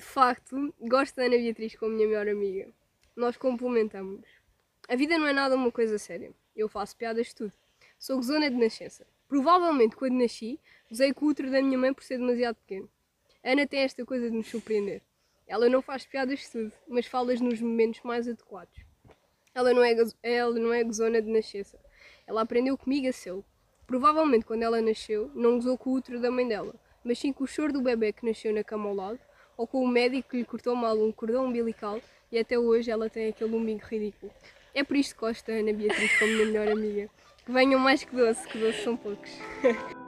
de facto, gosto da Ana Beatriz como minha melhor amiga. Nós complementamos. A vida não é nada uma coisa séria. Eu faço piadas de tudo. Sou gozona de nascença. Provavelmente, quando nasci, usei com o útero da minha mãe por ser demasiado pequeno. Ana tem esta coisa de nos surpreender. Ela não faz piadas de tudo, mas fala-as nos momentos mais adequados. Ela não é, ela não é gozona de nascença. Ela aprendeu comigo a ser. Provavelmente, quando ela nasceu, não gozou com o útero da mãe dela, mas sim com o choro do bebê que nasceu na cama ao lado, ou com o médico que lhe cortou mal um cordão umbilical e até hoje ela tem aquele umbigo ridículo. É por isto que gosto da Ana Beatriz como minha melhor amiga. Que venham mais que doce, que doce são poucos.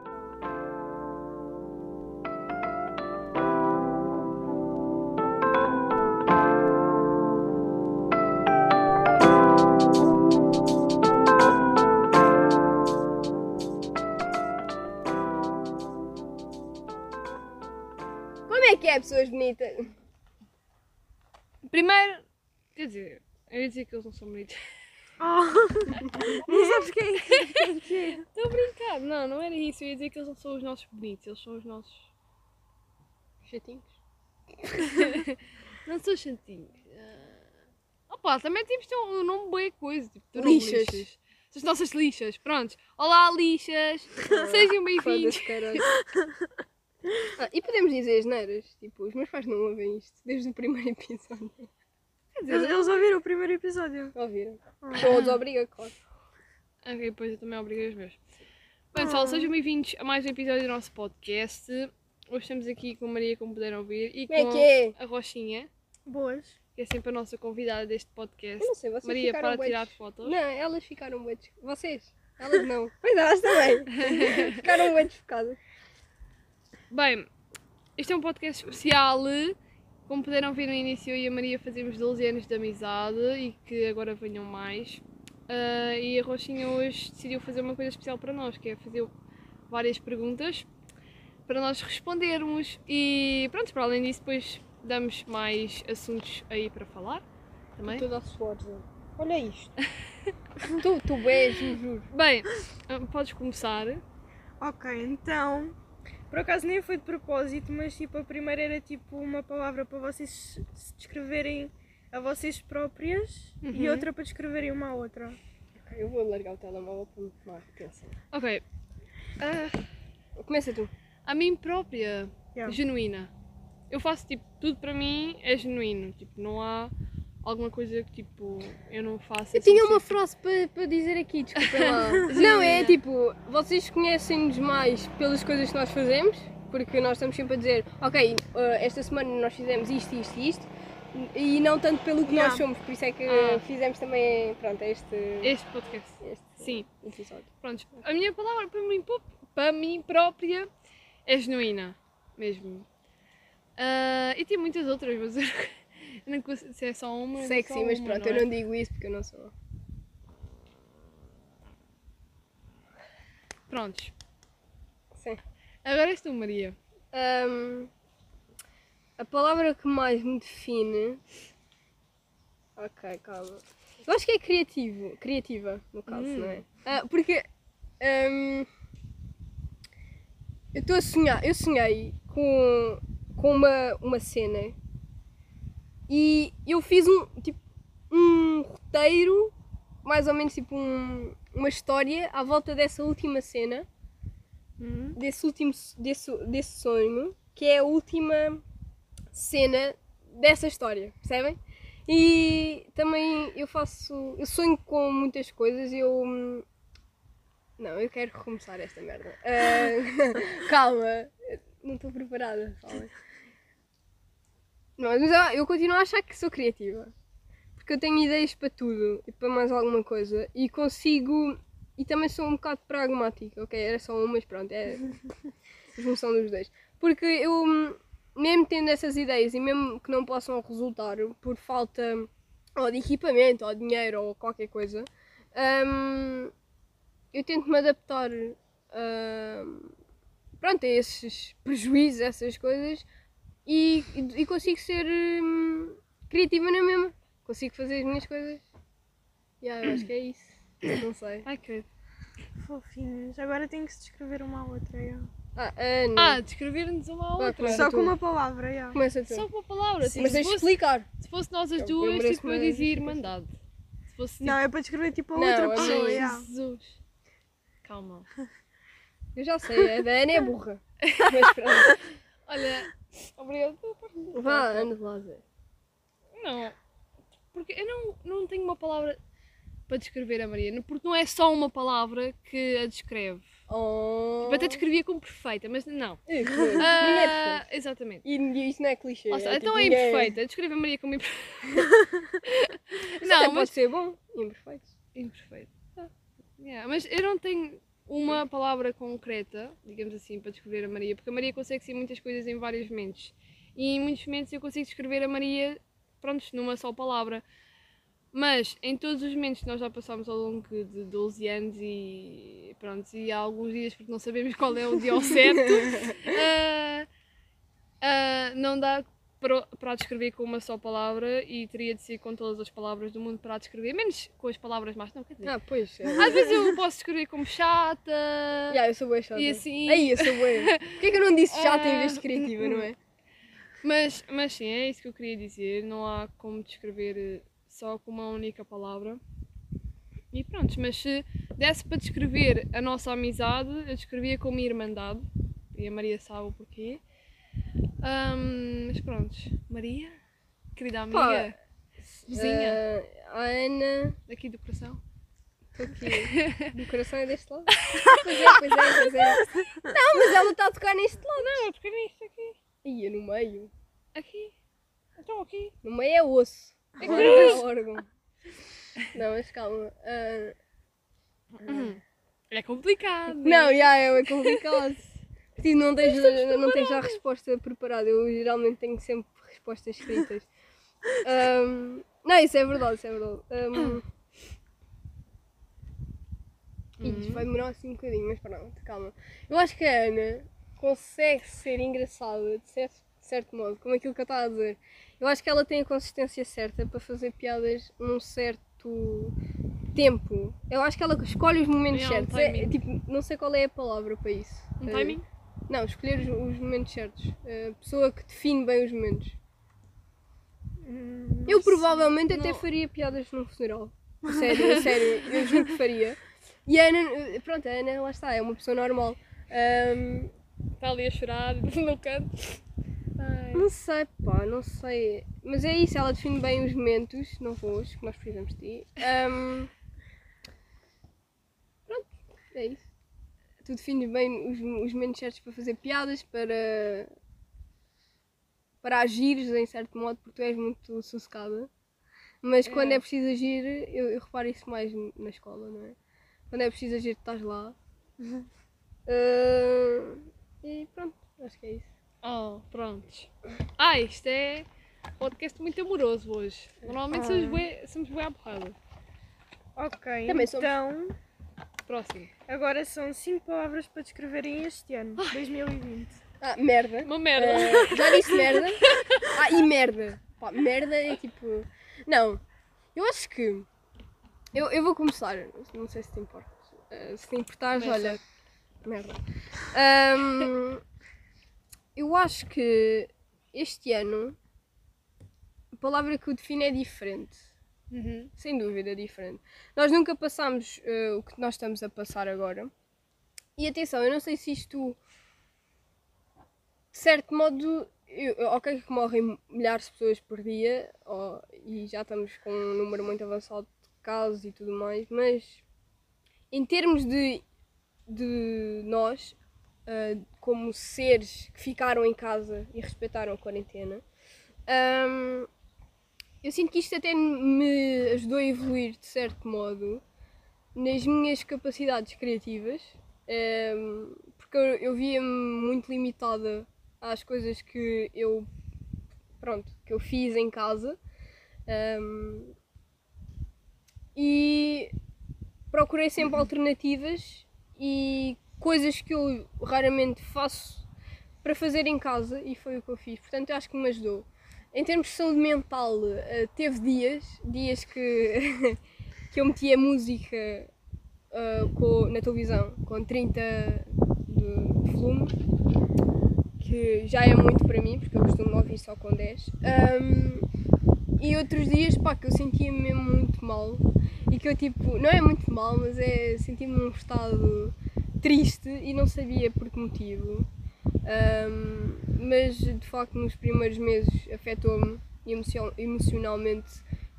é é, pessoas bonitas? Primeiro, quer dizer, eu ia dizer que eles não são bonitos. Não sabes quem é? Estou a brincar, não, não era isso. Eu ia dizer que eles não são os nossos bonitos, eles são os nossos. Chatinhos. Não são chantinhos. Ah, Opa, também temos de ter um nome bem coisa. Tipo, nome Lixas. lixas. As nossas lixas, prontos. Olá, lixas! Sejam bem-vindos. Ah, e podemos dizer as neiras? Tipo, os meus pais não ouvem isto desde o primeiro episódio. Quer Eles, dizer, eles ouviram o primeiro episódio. Ouviram? Todos obriga, claro. Ok, depois eu também obriguei os meus. Bem, pessoal, sejam bem-vindos a mais um episódio do nosso podcast. Hoje estamos aqui com a Maria, como puderam ouvir, e Como é com que é? a Rochinha, Boas. que é sempre a nossa convidada deste podcast. Eu não sei, vocês Maria, ficaram para bué tirar des- fotos. Não, elas ficaram bué des- Vocês? Elas não. Pois elas também. ficaram bem desfocadas. Bem, este é um podcast especial. Como puderam ver no início, eu e a Maria fazemos 12 anos de amizade e que agora venham mais. Ah, e a Rochinha hoje decidiu fazer uma coisa especial para nós, que é fazer várias perguntas para nós respondermos. E pronto, para além disso, depois damos mais assuntos aí para falar também. Tu dá suores. Olha isto. tu, tu beijo, juro. Bem, ah, podes começar. Ok, então. Por acaso nem foi de propósito, mas tipo, a primeira era tipo uma palavra para vocês se descreverem a vocês próprias e Uhum. outra para descreverem uma à outra. Ok, eu vou largar o telemóvel para me tomar atenção. Ok. Ah, Começa tu. a mim própria. Yeah. genuína. Eu faço tipo, tudo para mim é genuíno. Tipo, não há alguma coisa que tipo, eu não faço. Eu assim, tinha uma frase para para dizer aqui, desculpem lá. não, é tipo, vocês conhecem-nos mais pelas coisas que nós fazemos, porque nós estamos sempre a dizer, ok, eh, esta semana nós fizemos isto, isto e isto, e não tanto pelo que nós somos, por isso é que Ah. fizemos também, pronto, este, Este podcast. este Sim. episódio. Pronto. A minha palavra para mim, para mim própria é genuína. Mesmo. Ah, e tem muitas outras, mas eu não se é só uma. é que só sim, mas uma, pronto, não eu é? não digo isso porque eu não sou. Prontos. Sim. Agora és tu, Maria. Ahm, a palavra que mais me define. Ok, calma. Eu acho que é criativo, criativa, no caso, Hum. não é? Ah, porque ahm, eu estou a sonhar, eu sonhei com, com uma, uma cena e eu fiz um tipo um roteiro, mais ou menos tipo um- uma história à volta dessa última cena Hum? desse último desse, desse sonho, que é a última cena dessa história, percebem? E também eu faço, eu sonho com muitas coisas, eu hum, não, eu quero recomeçar esta merda. Ah, calma, não estou preparada, calma. Não, mas eu, eu continuo a achar que sou criativa. Porque eu tenho ideias para tudo e para mais alguma coisa e consigo e também sou um bocado pragmática, ok? Era só um, mas pronto, é a junção dos dois. Porque eu, mesmo tendo essas ideias e mesmo que não possam resultar por falta ou de equipamento, ou de dinheiro, ou qualquer coisa, hum, eu tento me adaptar hum, pronto, a esses prejuízos, essas coisas, e, e, consigo ser hum, criativa na mesma. Consigo fazer as minhas coisas. Yeah, eu acho que é isso. Não sei. Ai, credo. Fofinhos. Agora tem que se descrever uma à outra. eu. Ah, Ana. Ah, descrever-nos uma à outra. Só com uma palavra, já. Começa tu. Só com uma palavra. Tipo, Mas se, tens de explicar. se fosse nós as Eu- eu duas, tipo, eu uma dizia. Irmandade. Se fosse tipo, Não, é para descrever tipo a Não, outra é pessoa, mesmo. já. Jesus. Calma. Eu já sei, a da Ana é burra. Mas pronto. Olha, obrigada pela parte. Vá, anda lá, Zé. Não. Porque eu não, não tenho uma palavra para descrever a Maria. Porque não é só uma palavra que a descreve. Oh. Eu até descrevia como perfeita, mas não. É, claro. É Ah, exatamente. E isso não é clichê. Está. é então tipo, é ninguém- imperfeita. Descreve a Maria como imperfeita. Não, mas pode ser bom. Imperfeito. Imperfeito. Ah, yeah, Mas eu não tenho uma palavra concreta, digamos assim, para descrever a Maria, porque a Maria consegue ser muitas coisas em vários momentos. E em muitos momentos eu consigo descrever a Maria, pronto, numa só palavra. Mas em todos os momentos que nós já passámos ao longo de 12 anos e pronto, e há alguns dias porque não sabemos qual é o dia ao certo, ah, ah, não dá para, para descrever com uma só palavra e teria de ser com todas as palavras do mundo para descrever, menos com as palavras mais. Não, quer dizer. Ah, pois. É. Às vezes eu posso descrever como chata Yeah, eu sou boa chata. e assim. Aí, eu sou boa. Porquê que eu não disse chata em vez de criativa, não é? Mas, mas sim, é isso que eu queria dizer. Não há como descrever eh, só com uma única palavra. E pronto, mas se desse para descrever a nossa amizade, eu descrevia como irmandade. E a Maria sabe o porquê. Ahm, mas pronto, Maria, querida amiga, vizinha, a Ana. daqui do coração. Estou aqui. Do coração é deste lado? Pois é, pois é, pois é. Não, mas ela está a tocar neste lado. Não, é porque nisto aqui, Ia no meio. aqui, então aqui. No meio é osso. Agora é órgão. Não, mas calma. Ah, É complicado. não, já é complicado. Tipo, não tens, não tens já a resposta preparada. Eu geralmente tenho sempre respostas escritas. Ahm, não, isso é verdade, isso é verdade. Ih, Isto vai demorar assim um bocadinho, mas pronto, calma. Eu acho que a Ana consegue ser engraçada de certo, de certo modo, como aquilo que eu estava a dizer. Eu acho que ela tem a consistência certa para fazer piadas num certo tempo. Eu acho que ela escolhe os momentos um certos. É, timing. tipo, não sei qual é a palavra para isso. Um timing? Não, escolher os, os momentos certos. A pessoa que define bem os momentos. Hum, Eu provavelmente até faria piadas num funeral. A Sério, a sério, eu juro que faria. E a Ana, pronto, a Ana, lá está, é uma pessoa normal. Ahm, Está ali a chorar no canto. Ai. não sei, pá, não sei. Mas é isso, ela define bem os momentos, não vos, que nós precisamos de ti. Ahm, pronto, é isso. Tu defines bem os, os momentos certos para fazer piadas, para. para agires em certo modo, porque tu és muito sossegada. Mas quando É. é preciso agir, eu, eu reparo isso mais na escola, não é? Quando é preciso agir, tu estás lá. Ah, e pronto, acho que é isso. Oh, prontos. Ah, isto é um podcast muito amoroso hoje. Normalmente somos Ah. somos bué à porrada. Ok, Também somos. Próximo. agora são 5 palavras para descreverem este ano, 2020. Ah, merda. Uma merda. Ah, já disse merda. Ah, e merda. Pá, merda é tipo. Não, eu acho que. Eu, eu vou começar, não sei se te importas. Ah, se te importares, Começa. olha. Merda. Ahm, eu acho que este ano a palavra que o define é diferente. Uhum. Sem dúvida, diferente. Nós nunca passámos eh, o que nós estamos a passar agora. E atenção, eu não sei se isto, de certo modo, eu, ok que morrem milhares de pessoas por dia ó, e já estamos com um número muito avançado de casos e tudo mais, mas em termos de, de nós, eh, como seres que ficaram em casa e respeitaram a quarentena, ahm, eu sinto que isto até me ajudou a evoluir de certo modo nas minhas capacidades criativas, ehm, porque eu, eu via-me muito limitada às coisas que eu pronto, que eu fiz em casa ehm, e procurei sempre alternativas e coisas que eu raramente faço para fazer em casa e foi o que eu fiz, portanto eu acho que me ajudou. Em termos de saúde mental, eh, teve dias, dias que, que eu metia música eh, com- na televisão com 30, de, volume, que já é muito para mim, porque eu costumo ouvir só com 10. Ahm, e outros dias, pá, que eu sentia-me mesmo muito mal e que eu tipo, não é muito mal, mas é sentia-me num estado triste e não sabia por que motivo. Ahm, mas de facto nos primeiros meses afetou-me emocion- emocionalmente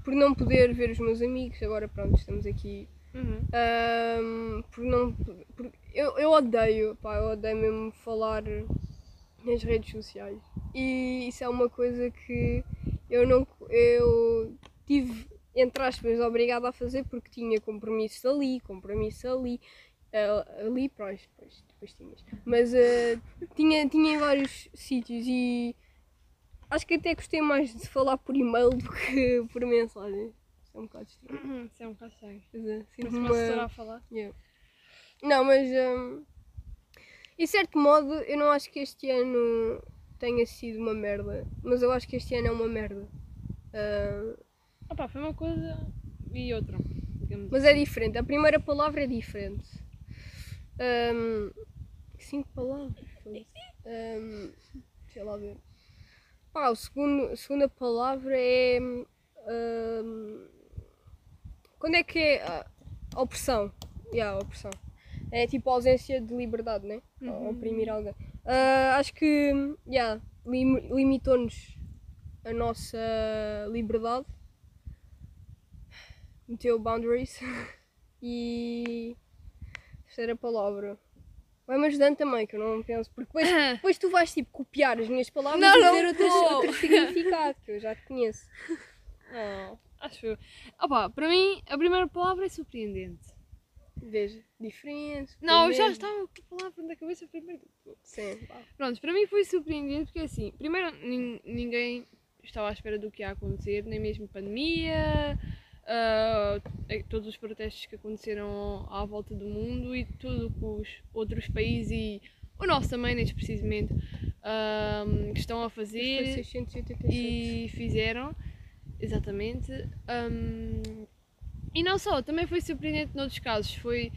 por não poder ver os meus amigos, agora pronto, estamos aqui. Uhum. Ahm, por não. por- eu, eu odeio, pá, eu odeio mesmo falar nas redes sociais. E isso é uma coisa que eu não. Eu tive, entre aspas, obrigada a fazer porque tinha compromissos ali, compromisso ali. ah, ali, pois, pois, depois tinhas. Mas ah, tinha, tinha em vários sítios e acho que até gostei mais de falar por e-mail do que por mensagem. Isso é um bocado estranho. Uhum, Isso é um bocado estranho. Pois é, uma a falar. Yeah. Não, mas hum, em certo modo eu não acho que este ano tenha sido uma merda, mas eu acho que este ano é uma merda. Ah, Opa, foi uma coisa e outra. Mas é diferente, a primeira palavra é diferente. Hum, cinco palavras. Hum, deixa lá ver. Pá, o segundo, a segunda palavra é. hum, quando é que é a a opressão? Yeah, opressão. É tipo a ausência de liberdade, né? Uhum. Oprimir alguém. Ah, acho que yeah, lim- limitou-nos a nossa liberdade. Meteu boundaries. e. Terceira palavra. Vai-me ajudando também, que eu não penso. Porque depois, depois tu vais tipo copiar as minhas palavras Não, e dizer outras, vou. outro significado, que eu já te conheço. Oh, acho eu. Opa, para mim a primeira palavra é surpreendente. Veja, diferente. Não, eu já estava com a palavra na cabeça primeiro. Sim, pá. Pronto, para mim foi surpreendente porque assim, primeiro nin- ninguém estava à espera do que ia acontecer, nem mesmo pandemia, ah, eh, todos os protestos que aconteceram à volta do mundo e tudo que os outros países e o nosso também, neste precisamente, ah, que estão a fazer 687. e fizeram, exatamente. Hum, e não só, também foi surpreendente noutros casos. Foi,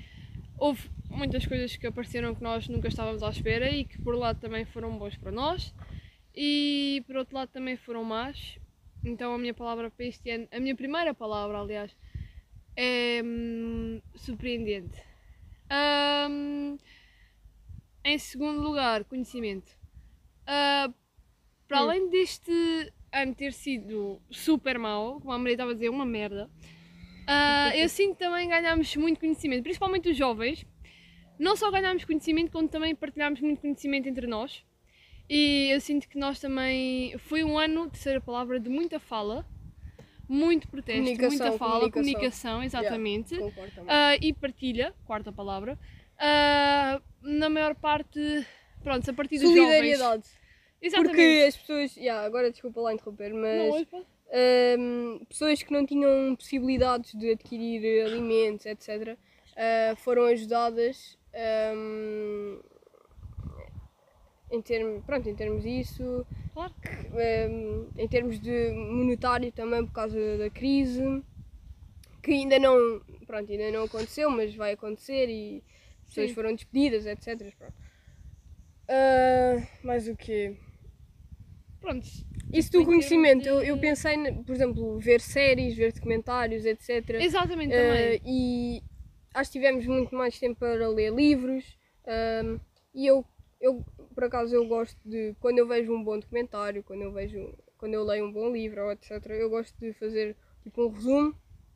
houve muitas coisas que apareceram que nós nunca estávamos à espera e que por um lado também foram boas para nós e por outro lado também foram más. Então a minha palavra para este ano, a minha primeira palavra aliás, é hum, surpreendente. Hum, em segundo lugar, conhecimento. Ah, para Hum. além deste ano ter sido super mau, como a Maria estava a dizer, uma merda, ah, eu sinto que também ganhámos muito conhecimento, principalmente os jovens. Não só ganhámos conhecimento, como também partilhámos muito conhecimento entre nós. E eu sinto que nós também. Foi um ano, terceira palavra, de muita fala, muito protesto, muita fala, comunicação. comunicação, exatamente. Concordo também. Ah, e partilha, quarta palavra. Ah, na maior parte, pronto, a partir dos jovens. Solidariedade. Exatamente. Porque as pessoas. Yeah, agora desculpa lá interromper, mas. Não, Ahm, pessoas que não tinham possibilidades de adquirir alimentos, etc., ah, foram ajudadas ahm, em, termos, pronto, em termos disso, Claro. ahm, em termos de monetário também por causa da crise, que ainda não, pronto, ainda não aconteceu, mas vai acontecer e as pessoas Sim. foram despedidas, etc. Pronto. Ah, mais o quê? Pronto. Isso do conhecimento, termos eu, eu de- pensei, por exemplo, ver séries, ver documentários, etc. Exatamente Eh, também. e acho que tivemos muito mais tempo para ler livros. ahm, e eu, eu, por acaso, eu gosto de, quando eu vejo um bom documentário, quando eu vejo, quando eu leio um bom livro, etc., eu gosto de fazer tipo um resumo,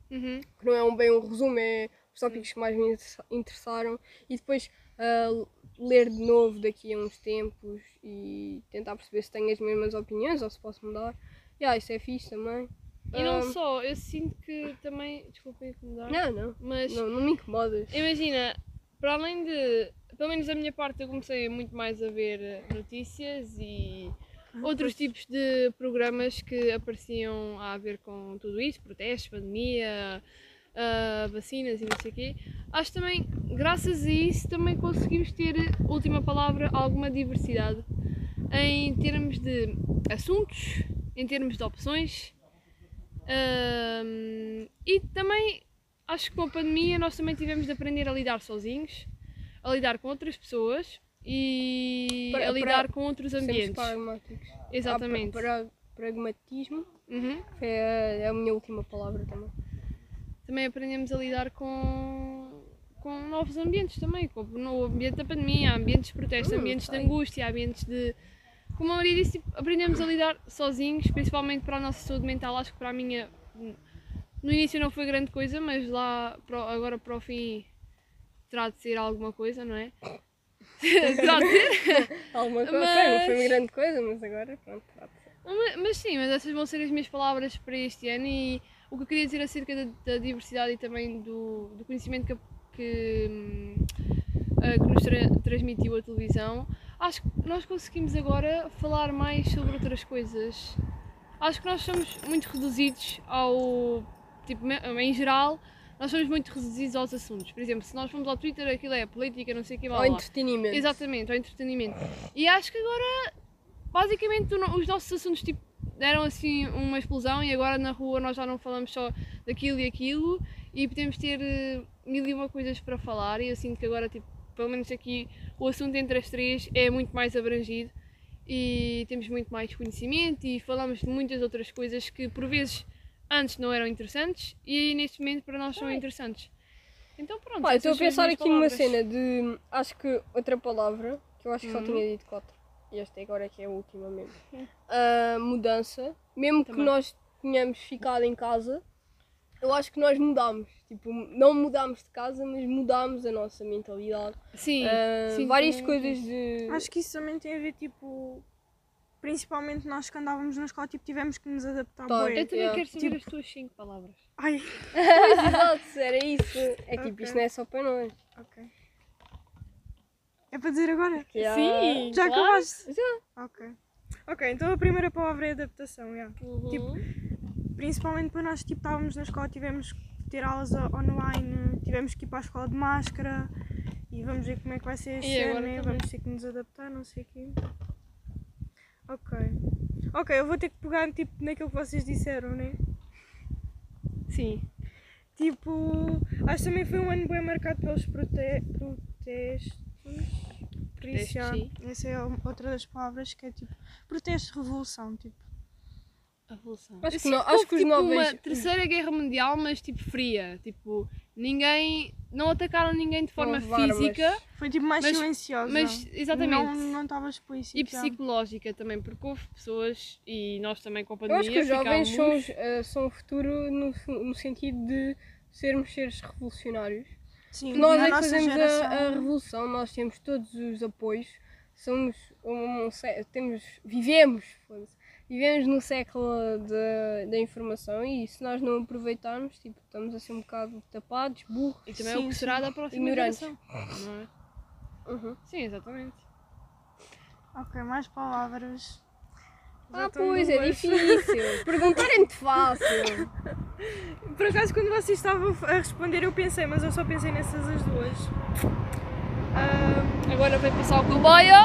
Uhum. que não é um, bem um resumo, é os tópicos que mais me interessa- interessaram, e depois ah, ler de novo daqui a uns tempos e tentar perceber se tenho as mesmas opiniões ou se posso mudar. Yeah, isso é fixe também. E não Ah, só, eu sinto que também. Desculpa incomodar. Não, não, Mas não, não me incomodas. imagina, para além de. Pelo menos da minha parte, eu comecei muito mais a ver notícias e outros tipos de programas que apareciam a ver com tudo isso, protestos, pandemia, ah, vacinas e não sei o quê. Acho também, graças a isso, também conseguimos ter, última palavra, alguma diversidade em termos de assuntos, em termos de opções. Ahm, e também acho que com a pandemia nós também tivemos de aprender a lidar sozinhos, a lidar com outras pessoas e Pra- a lidar pra- com outros ambientes. pragmáticos. Exatamente. Ah, pra- pragmatismo Uhum. é a, minha última palavra também. Também aprendemos a lidar com, com novos ambientes também, como no ambiente da pandemia, ambientes de protesto, Hum, ambientes de sei. angústia, ambientes de. Como a Maria disse, aprendemos a lidar sozinhos, principalmente para a nossa saúde mental. Acho que para a minha. No início não foi grande coisa, mas lá agora para o fim terá de ser alguma coisa, não é? terá de ser. Alguma coisa, Mas- não foi uma grande coisa, mas agora pronto. tá. Mas, mas sim, mas essas vão ser as minhas palavras para este ano e o que eu queria dizer acerca da, da diversidade e também do, do conhecimento que, que, hum, que nos tra- transmitiu a televisão, acho que nós conseguimos agora falar mais sobre outras coisas. Acho que nós somos muito reduzidos ao. Tipo, em geral, nós somos muito reduzidos aos assuntos. Por exemplo, se nós formos ao Twitter, aquilo é política, não sei o que, blá, blá. entretenimento. Exatamente, ao entretenimento. E acho que agora, basicamente, os nossos assuntos tipo, deram assim uma explosão e agora na rua nós já não falamos só daquilo e aquilo e podemos ter eh, mil e uma coisas para falar e eu sinto que agora, tipo, pelo menos aqui, o assunto entre as três é muito mais abrangido e temos muito mais conhecimento e falamos de muitas outras coisas que por vezes antes não eram interessantes e neste momento para nós são interessantes. Então pronto. Pá, eu estou a pensar aqui numa cena de. Acho que outra palavra, que eu acho que só Uhum. tinha dito quatro. E esta agora é que é a última mesmo. Ah, mudança. Mesmo que Também. nós tenhamos ficado em casa, eu acho que nós mudámos. Tipo, não mudámos de casa, mas mudámos a nossa mentalidade. Sim, Ah, sim, várias também- coisas de. Acho que isso também tem a ver, tipo, principalmente nós que andávamos na escola, tipo, tivemos que nos adaptar Tá. bué. Eu também Yeah. quero saber Tipo- as tuas 5 palavras. Ai, Pois, exato, era isso. É tipo, Ok. isto não é só para nós. ok. É para dizer agora? Que há- Sim, Já claro. acabaste? Já. Ok. Ok, então a primeira palavra é adaptação, yeah. Uhum. Tipo, Principalmente para nós, tipo, estávamos na escola, tivemos que ter aulas o- online, tivemos que ir para a escola de máscara e vamos ver como é que vai ser este E ano, agora né? também. vamos ter que nos adaptar, não sei o quê. Ok. Ok, eu vou ter que pegar tipo, naquilo que vocês disseram, né? Sim. Tipo, acho que também foi um ano bem marcado pelos prote protestos. Por isso, já, essa é outra das palavras que é tipo protesto, revolução, tipo. A revolução. Acho Eu que no- sinto acho houve, que os tipo, novos- uma terceira guerra mundial, mas tipo fria. Tipo, ninguém. Não atacaram ninguém de forma física, Foi tipo mais Mas- silenciosa. mas exatamente. Não, não estava explícito. E psicológica também, porque houve pessoas, e nós também com a Eu pandemia, acho que os jovens são, eh, são o futuro no, no sentido de sermos seres revolucionários. Sim, Nós na é que nossa fazemos a, geração- a revolução, nós temos todos os apoios, somos um, um temos, vivemos, foda-se, vivemos no século da- informação e se nós não aproveitarmos, tipo, estamos a ser um bocado tapados, burros. E também é o Sim, que sim. será da próxima Ignorantes. geração. Não é? Uhum. Sim, exatamente. Ok, mais palavras. Já Ah, pois, é difícil. Perguntar é muito fácil. Por acaso, quando vocês estavam a responder, eu pensei, mas eu só pensei nessas as duas. Ah, Agora vai passar o comboio.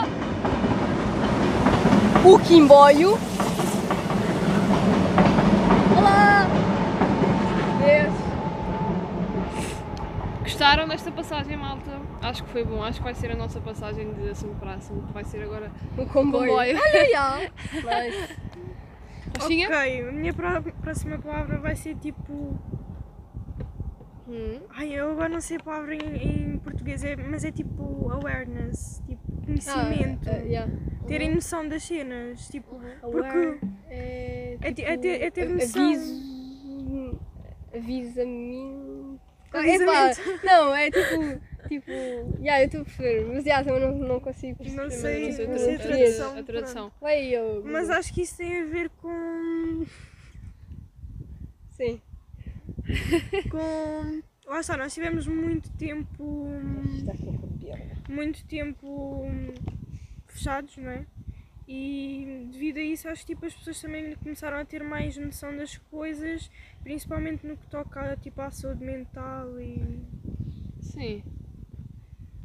O Quimboio. Olá! Vês? Gostaram desta passagem, malta? Acho que foi bom. Acho que vai ser a nossa passagem de assunto para assunto. Vai ser agora O comboio. comboio. Olha, já. Nice. Rochinha? ok, a minha pró- próxima palavra vai ser tipo. Hum. Ai, eu agora não sei a palavra em, em português, é- mas é tipo awareness, tipo conhecimento. Ah, eh, yeah. Terem noção das cenas, tipo. Porque- Aware é, É te- é ter- é ter a- noção. Aviso. Avisa-me. Ah, Avisamento. Epá, não, é tipo. Tipo. Yeah, eu estou a perceber, mas yeah, também não, não consigo perceber. Não sei- tipo, não sei a tradução. A tradução. Vai eu. Mas acho que isso tem a ver com. Sim. com. Lá está, nós tivemos muito tempo. Está aqui a copiar. muito tempo fechados, não é? E devido a isso acho que tipo, as pessoas também começaram a ter mais noção das coisas, principalmente no que toca tipo, à saúde mental e Sim.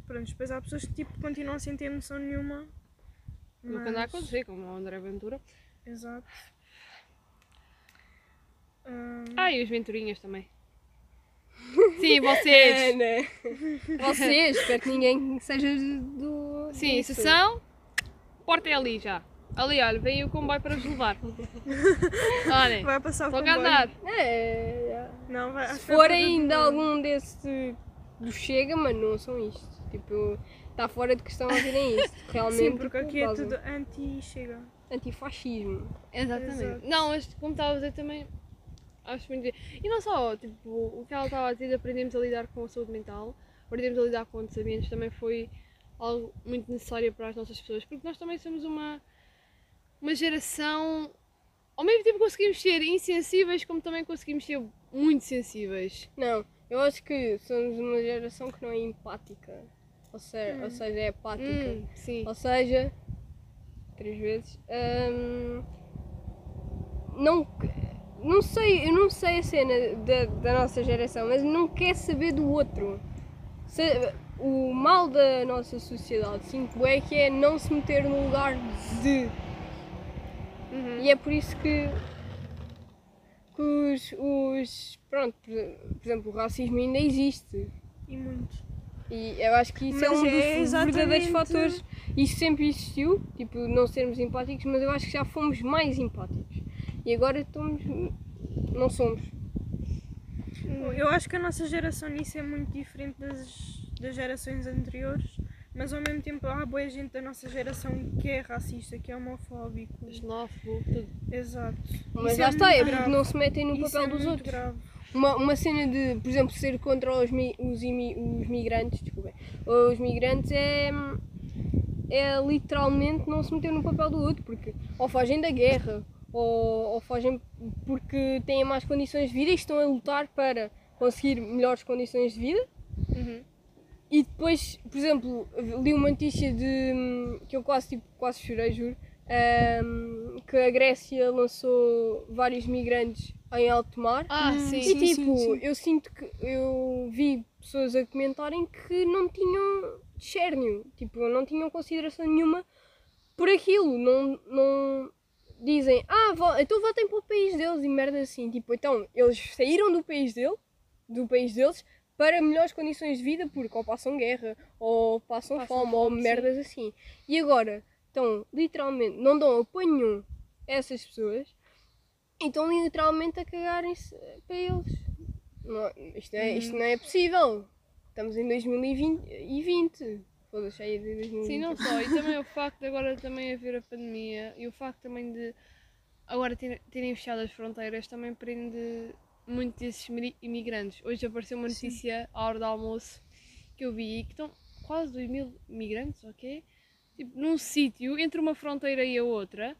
pronto, depois há pessoas que tipo, continuam sem ter noção nenhuma. No que anda a acontecer, como o André Ventura. Exato. Hum, Ah, e os venturinhas também. Sim, É, vocês. né? Vocês, espero que ninguém seja do. Sim, se são, porta é ali já. Ali, olha, vem o comboio para vos levar. Olhem, Vai passar o comboio. andar. É, é. Não, vai, Se vai for ainda algum desse do Chega, mas não são isto. Tipo, está fora de questão ouvirem isto. Realmente. Sim, porque aqui é tudo anti-chega. Antifascismo. Exatamente. Exato. Não, mas como estava a dizer também, acho muito. E não só, tipo, o que ela estava a dizer, de aprendemos a lidar com a saúde mental, aprendemos a lidar com outros ambientes, também foi algo muito necessário para as nossas pessoas, porque nós também somos uma, uma geração. Ao mesmo tempo conseguimos ser insensíveis, como também conseguimos ser muito sensíveis. Não, eu acho que somos uma geração que não é empática. Ou seja, ou seja é apática. Hum, sim. Ou seja, três vezes. hum, não, não sei, eu não sei a cena da, da nossa geração, mas não quer saber do outro. Se- o mal da nossa sociedade, sinto é que é não se meter no lugar de. Uhum. E é por isso que, que os, os. Pronto, por, exemplo, o racismo ainda existe. E muito. E eu acho que isso é Mas um dos é exatamente- verdadeiros fatores. Isso sempre existiu, tipo, não sermos empáticos, mas eu acho que já fomos mais empáticos. E agora estamos. não somos. Eu acho que a nossa geração nisso é muito diferente das, das gerações anteriores, mas ao mesmo tempo há boa gente da nossa geração que é racista, que é homofóbico. Xenófobo, tudo. Exato. Mas Isso lá é está, é porque não se metem no Isso papel é dos outros. grave. Uma, uma cena de, por exemplo, ser contra os, mi- os, imi- os migrantes, desculpem, os migrantes é, é literalmente não se meter no papel do outro, porque ou fogem da guerra, ou, ou fogem porque têm más condições de vida e estão a lutar para conseguir melhores condições de vida. Uhum. E depois, por exemplo, li uma notícia de que eu quase, tipo, quase chorei, juro, ahm, que a Grécia lançou vários migrantes em alto mar. Ah, Hum, sim. E sim, tipo, sim. eu sinto que eu vi pessoas a comentarem que não tinham chérnio, tipo, não tinham consideração nenhuma por aquilo, não, não dizem, ah, vo- então votem para o país deles e merda assim, tipo, então eles saíram do país dele, do país deles para melhores condições de vida porque ou passam guerra ou passam, Passam fome, ou fome, sim. merdas assim. E agora, então, literalmente, não dão apoio nenhum a essas pessoas e estão literalmente a cagarem-se para eles. Não, isto, é, isto não é possível. Estamos em 2020. Foda-se aí de 2020. Sim, não só. E também o facto de agora também haver a pandemia e o facto também de agora ter- terem fechado as fronteiras também prende muito desses imigrantes. Hoje apareceu uma Sim. notícia à hora do almoço que eu vi que estão quase 2 mil imigrantes, ok? Tipo, num sítio entre uma fronteira e a outra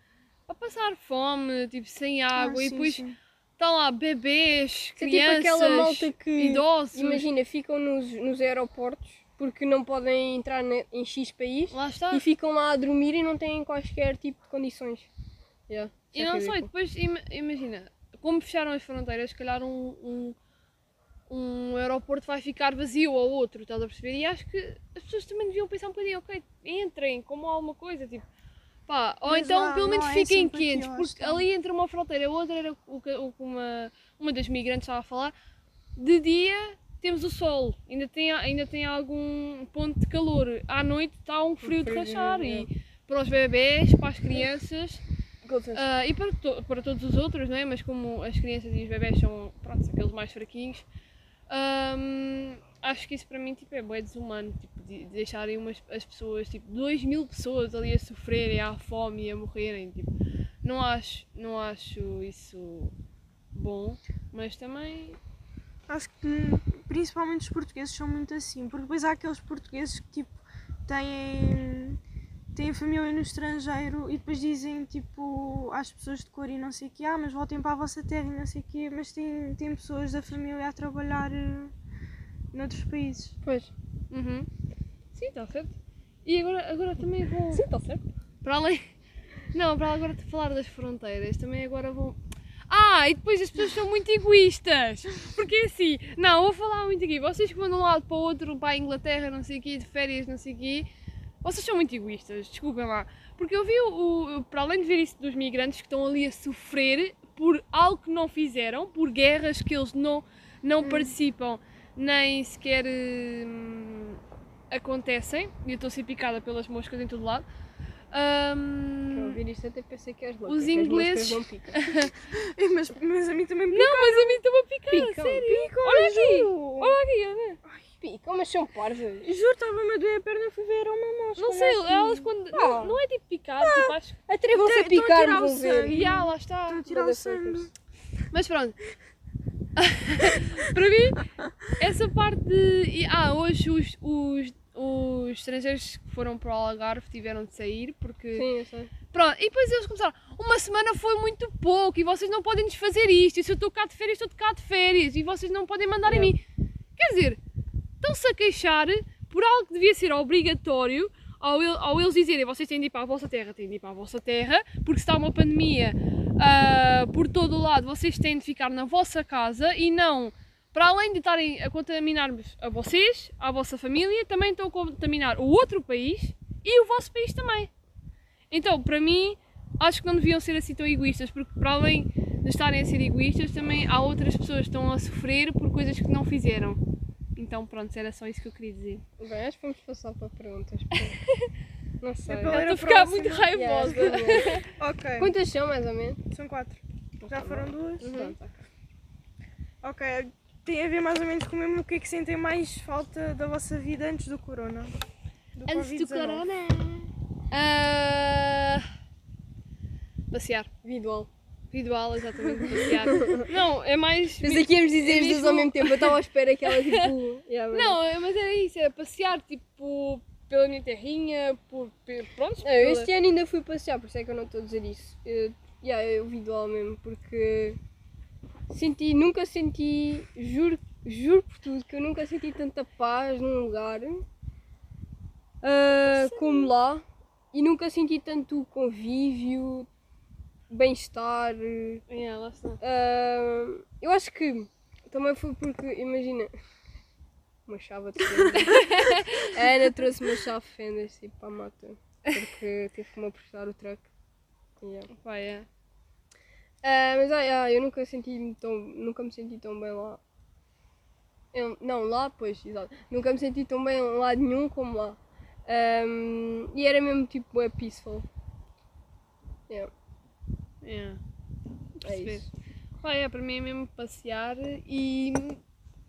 a passar fome, tipo, sem água Ah, e sim, depois sim. estão lá bebês, É tipo crianças, aquela malta que, idosos. imagina, ficam nos, nos aeroportos porque não podem entrar em X país Lá está. e ficam lá a dormir e não têm qualquer tipo de condições. Yeah, E é não só, e ridículo. depois ima- imagina, como fecharam as fronteiras, se calhar um, um, um aeroporto vai ficar vazio ou outro, estás a perceber? E acho que as pessoas também deviam pensar um bocadinho, ok, entrem, como alguma coisa, tipo, pá, ou Mas então lá pelo menos é fiquem quentes, porque está. ali entre uma fronteira e outra era o que, o que uma, uma das migrantes estava a falar, de dia temos o sol, ainda tem, ainda tem algum ponto de calor, à noite está um frio de rachar e para os bebés, para as crianças. Ah, e para, to- para todos os outros, não é? Mas como as crianças e os bebés são pronto, aqueles mais fraquinhos, ahm, acho que isso para mim tipo, é bem desumano. Tipo, de, de deixarem umas, as pessoas, tipo, 2 mil pessoas ali a sofrerem à fome e a morrerem. Tipo, não, acho, não acho isso bom, mas também. Acho que principalmente os portugueses são muito assim, porque depois há aqueles portugueses que tipo têm, têm família no estrangeiro e depois dizem tipo às pessoas de cor e não sei o que, ah, mas voltem para a vossa terra e não sei o quê, mas tem, tem pessoas da família a trabalhar eh, noutros países. Pois. Uhum. Sim, está certo. E agora, agora também vou. Sim, está certo. Para além. Não, para agora de falar das fronteiras, também agora vão. Ah, e depois as pessoas são muito egoístas. Porque é assim, não, vou falar muito aqui. Vocês que vão de um lado para o outro, para a Inglaterra, não sei o quê, de férias, não sei o quê, vocês são muito egoístas, desculpem lá. Porque eu vi, o, o- para além de ver isso dos migrantes que estão ali a sofrer por algo que não fizeram, por guerras que eles não, não participam nem sequer hum, acontecem. E eu estou a ser picada pelas moscas em todo lado. Hum, ouvir isto até pensei que és louca. Os ingleses- picam. Mas, mas a mim também me não, mas a mim estão a picar, Picam, sério. picam, Olha aqui, olha aqui, olha. Picam, mas são parvas. Juro, estava-me a doer a perna, fui ver uma mosca. Não sei, aqui. elas quando. Ah. Não, não é tipo picar, tipo, acho Atrevam-se a Estão a tirar picar, o vão ver. sangue. que. Já, lá está. Estou a tirar o sangue. Mas pronto. Para mim, essa parte de. e- Ah, hoje os, os, os estrangeiros que foram para o Algarve tiveram de sair porque. Sim, eu sei. Pronto, e depois eles começaram. Uma semana foi muito pouco e vocês não podem desfazer isto. E se eu estou cá de férias, estou de cá de férias. E vocês não podem mandar em Yeah. mim. Quer dizer, estão-se a queixar por algo que devia ser obrigatório ao, ao eles dizerem vocês têm de ir para a vossa terra, têm de ir para a vossa terra, porque se está uma pandemia ah, por todo o lado, vocês têm de ficar na vossa casa e não. Para além de estarem a contaminar-vos a vocês, a vossa família, também estão a contaminar o outro país e o vosso país também. Então, para mim, acho que não deviam ser assim tão egoístas, porque para além de estarem a ser egoístas, também há outras pessoas que estão a sofrer por coisas que não fizeram. Então, pronto, era só isso que eu queria dizer. Bem, acho que vamos passar para perguntas. porque Não sei. É para Eu estou a ficar muito raivosa. Ok, Quantas são, mais ou menos? são quatro. Já Tá foram duas? Uhum. Pronto, ok. Ok, tem a ver mais ou menos com o mesmo o que é que sentem mais falta da vossa vida antes do corona. Do Antes do Covid-19. corona. Ah, passear. Individual. Individual, exatamente, passear. Não, é mais. Pensei que íamos dizer é as duas mesmo- ao mesmo tempo. Eu estava à espera que ela tipo. Yeah, mas- Não, é- mas era isso, é passear tipo pela minha terrinha, por. Pronto, Não, eu este ano ainda fui passear, por isso é que eu não estou a dizer isso. Eu, yeah, eu individual mesmo, porque senti, nunca senti, juro, juro por tudo, que eu nunca senti tanta paz num lugar ah, como lá e nunca senti tanto convívio, bem-estar. Yeah, lá está. Ah, eu acho que também foi porque, imagina, uma chave de fendas. a Ana trouxe uma chave de fendas tipo, para a moto, porque teve que me aprestar o truck. Yeah. Vai, é. Ah, mas ah, yeah, eu nunca, senti tão, nunca me senti tão bem lá. Eu- não, lá, pois, exato. Nunca me senti tão bem em lado nenhum como lá. Ahm, e era mesmo tipo, é peaceful. Yeah, É Perceber. isso. Pá, é, para mim é mesmo passear e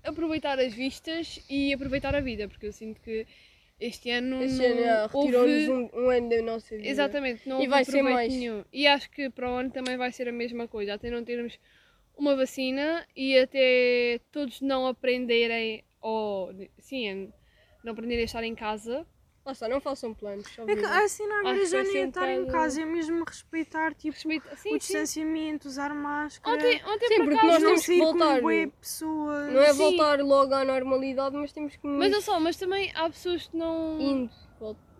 aproveitar as vistas e aproveitar a vida, porque eu sinto que este ano Este ano yeah, houve... retirou-nos um, um ano da nossa vida. Exatamente, não E houve vai ser mais. nenhum. E acho que para o ano também vai ser a mesma coisa, até não termos uma vacina e até todos não aprenderem, ou sim, é não aprenderem a estar em casa. Lá está, não façam planos. É que assim não Acho que já nem é estar em casa, é mesmo respeitar tipo, o Sim, sim. distanciamento, usar máscara. Ontem, ontem Sim, por porque nós não temos que voltar. pessoas. Não é Sim. voltar logo à normalidade, mas temos que Mas olha só, mas também há pessoas que não. indo.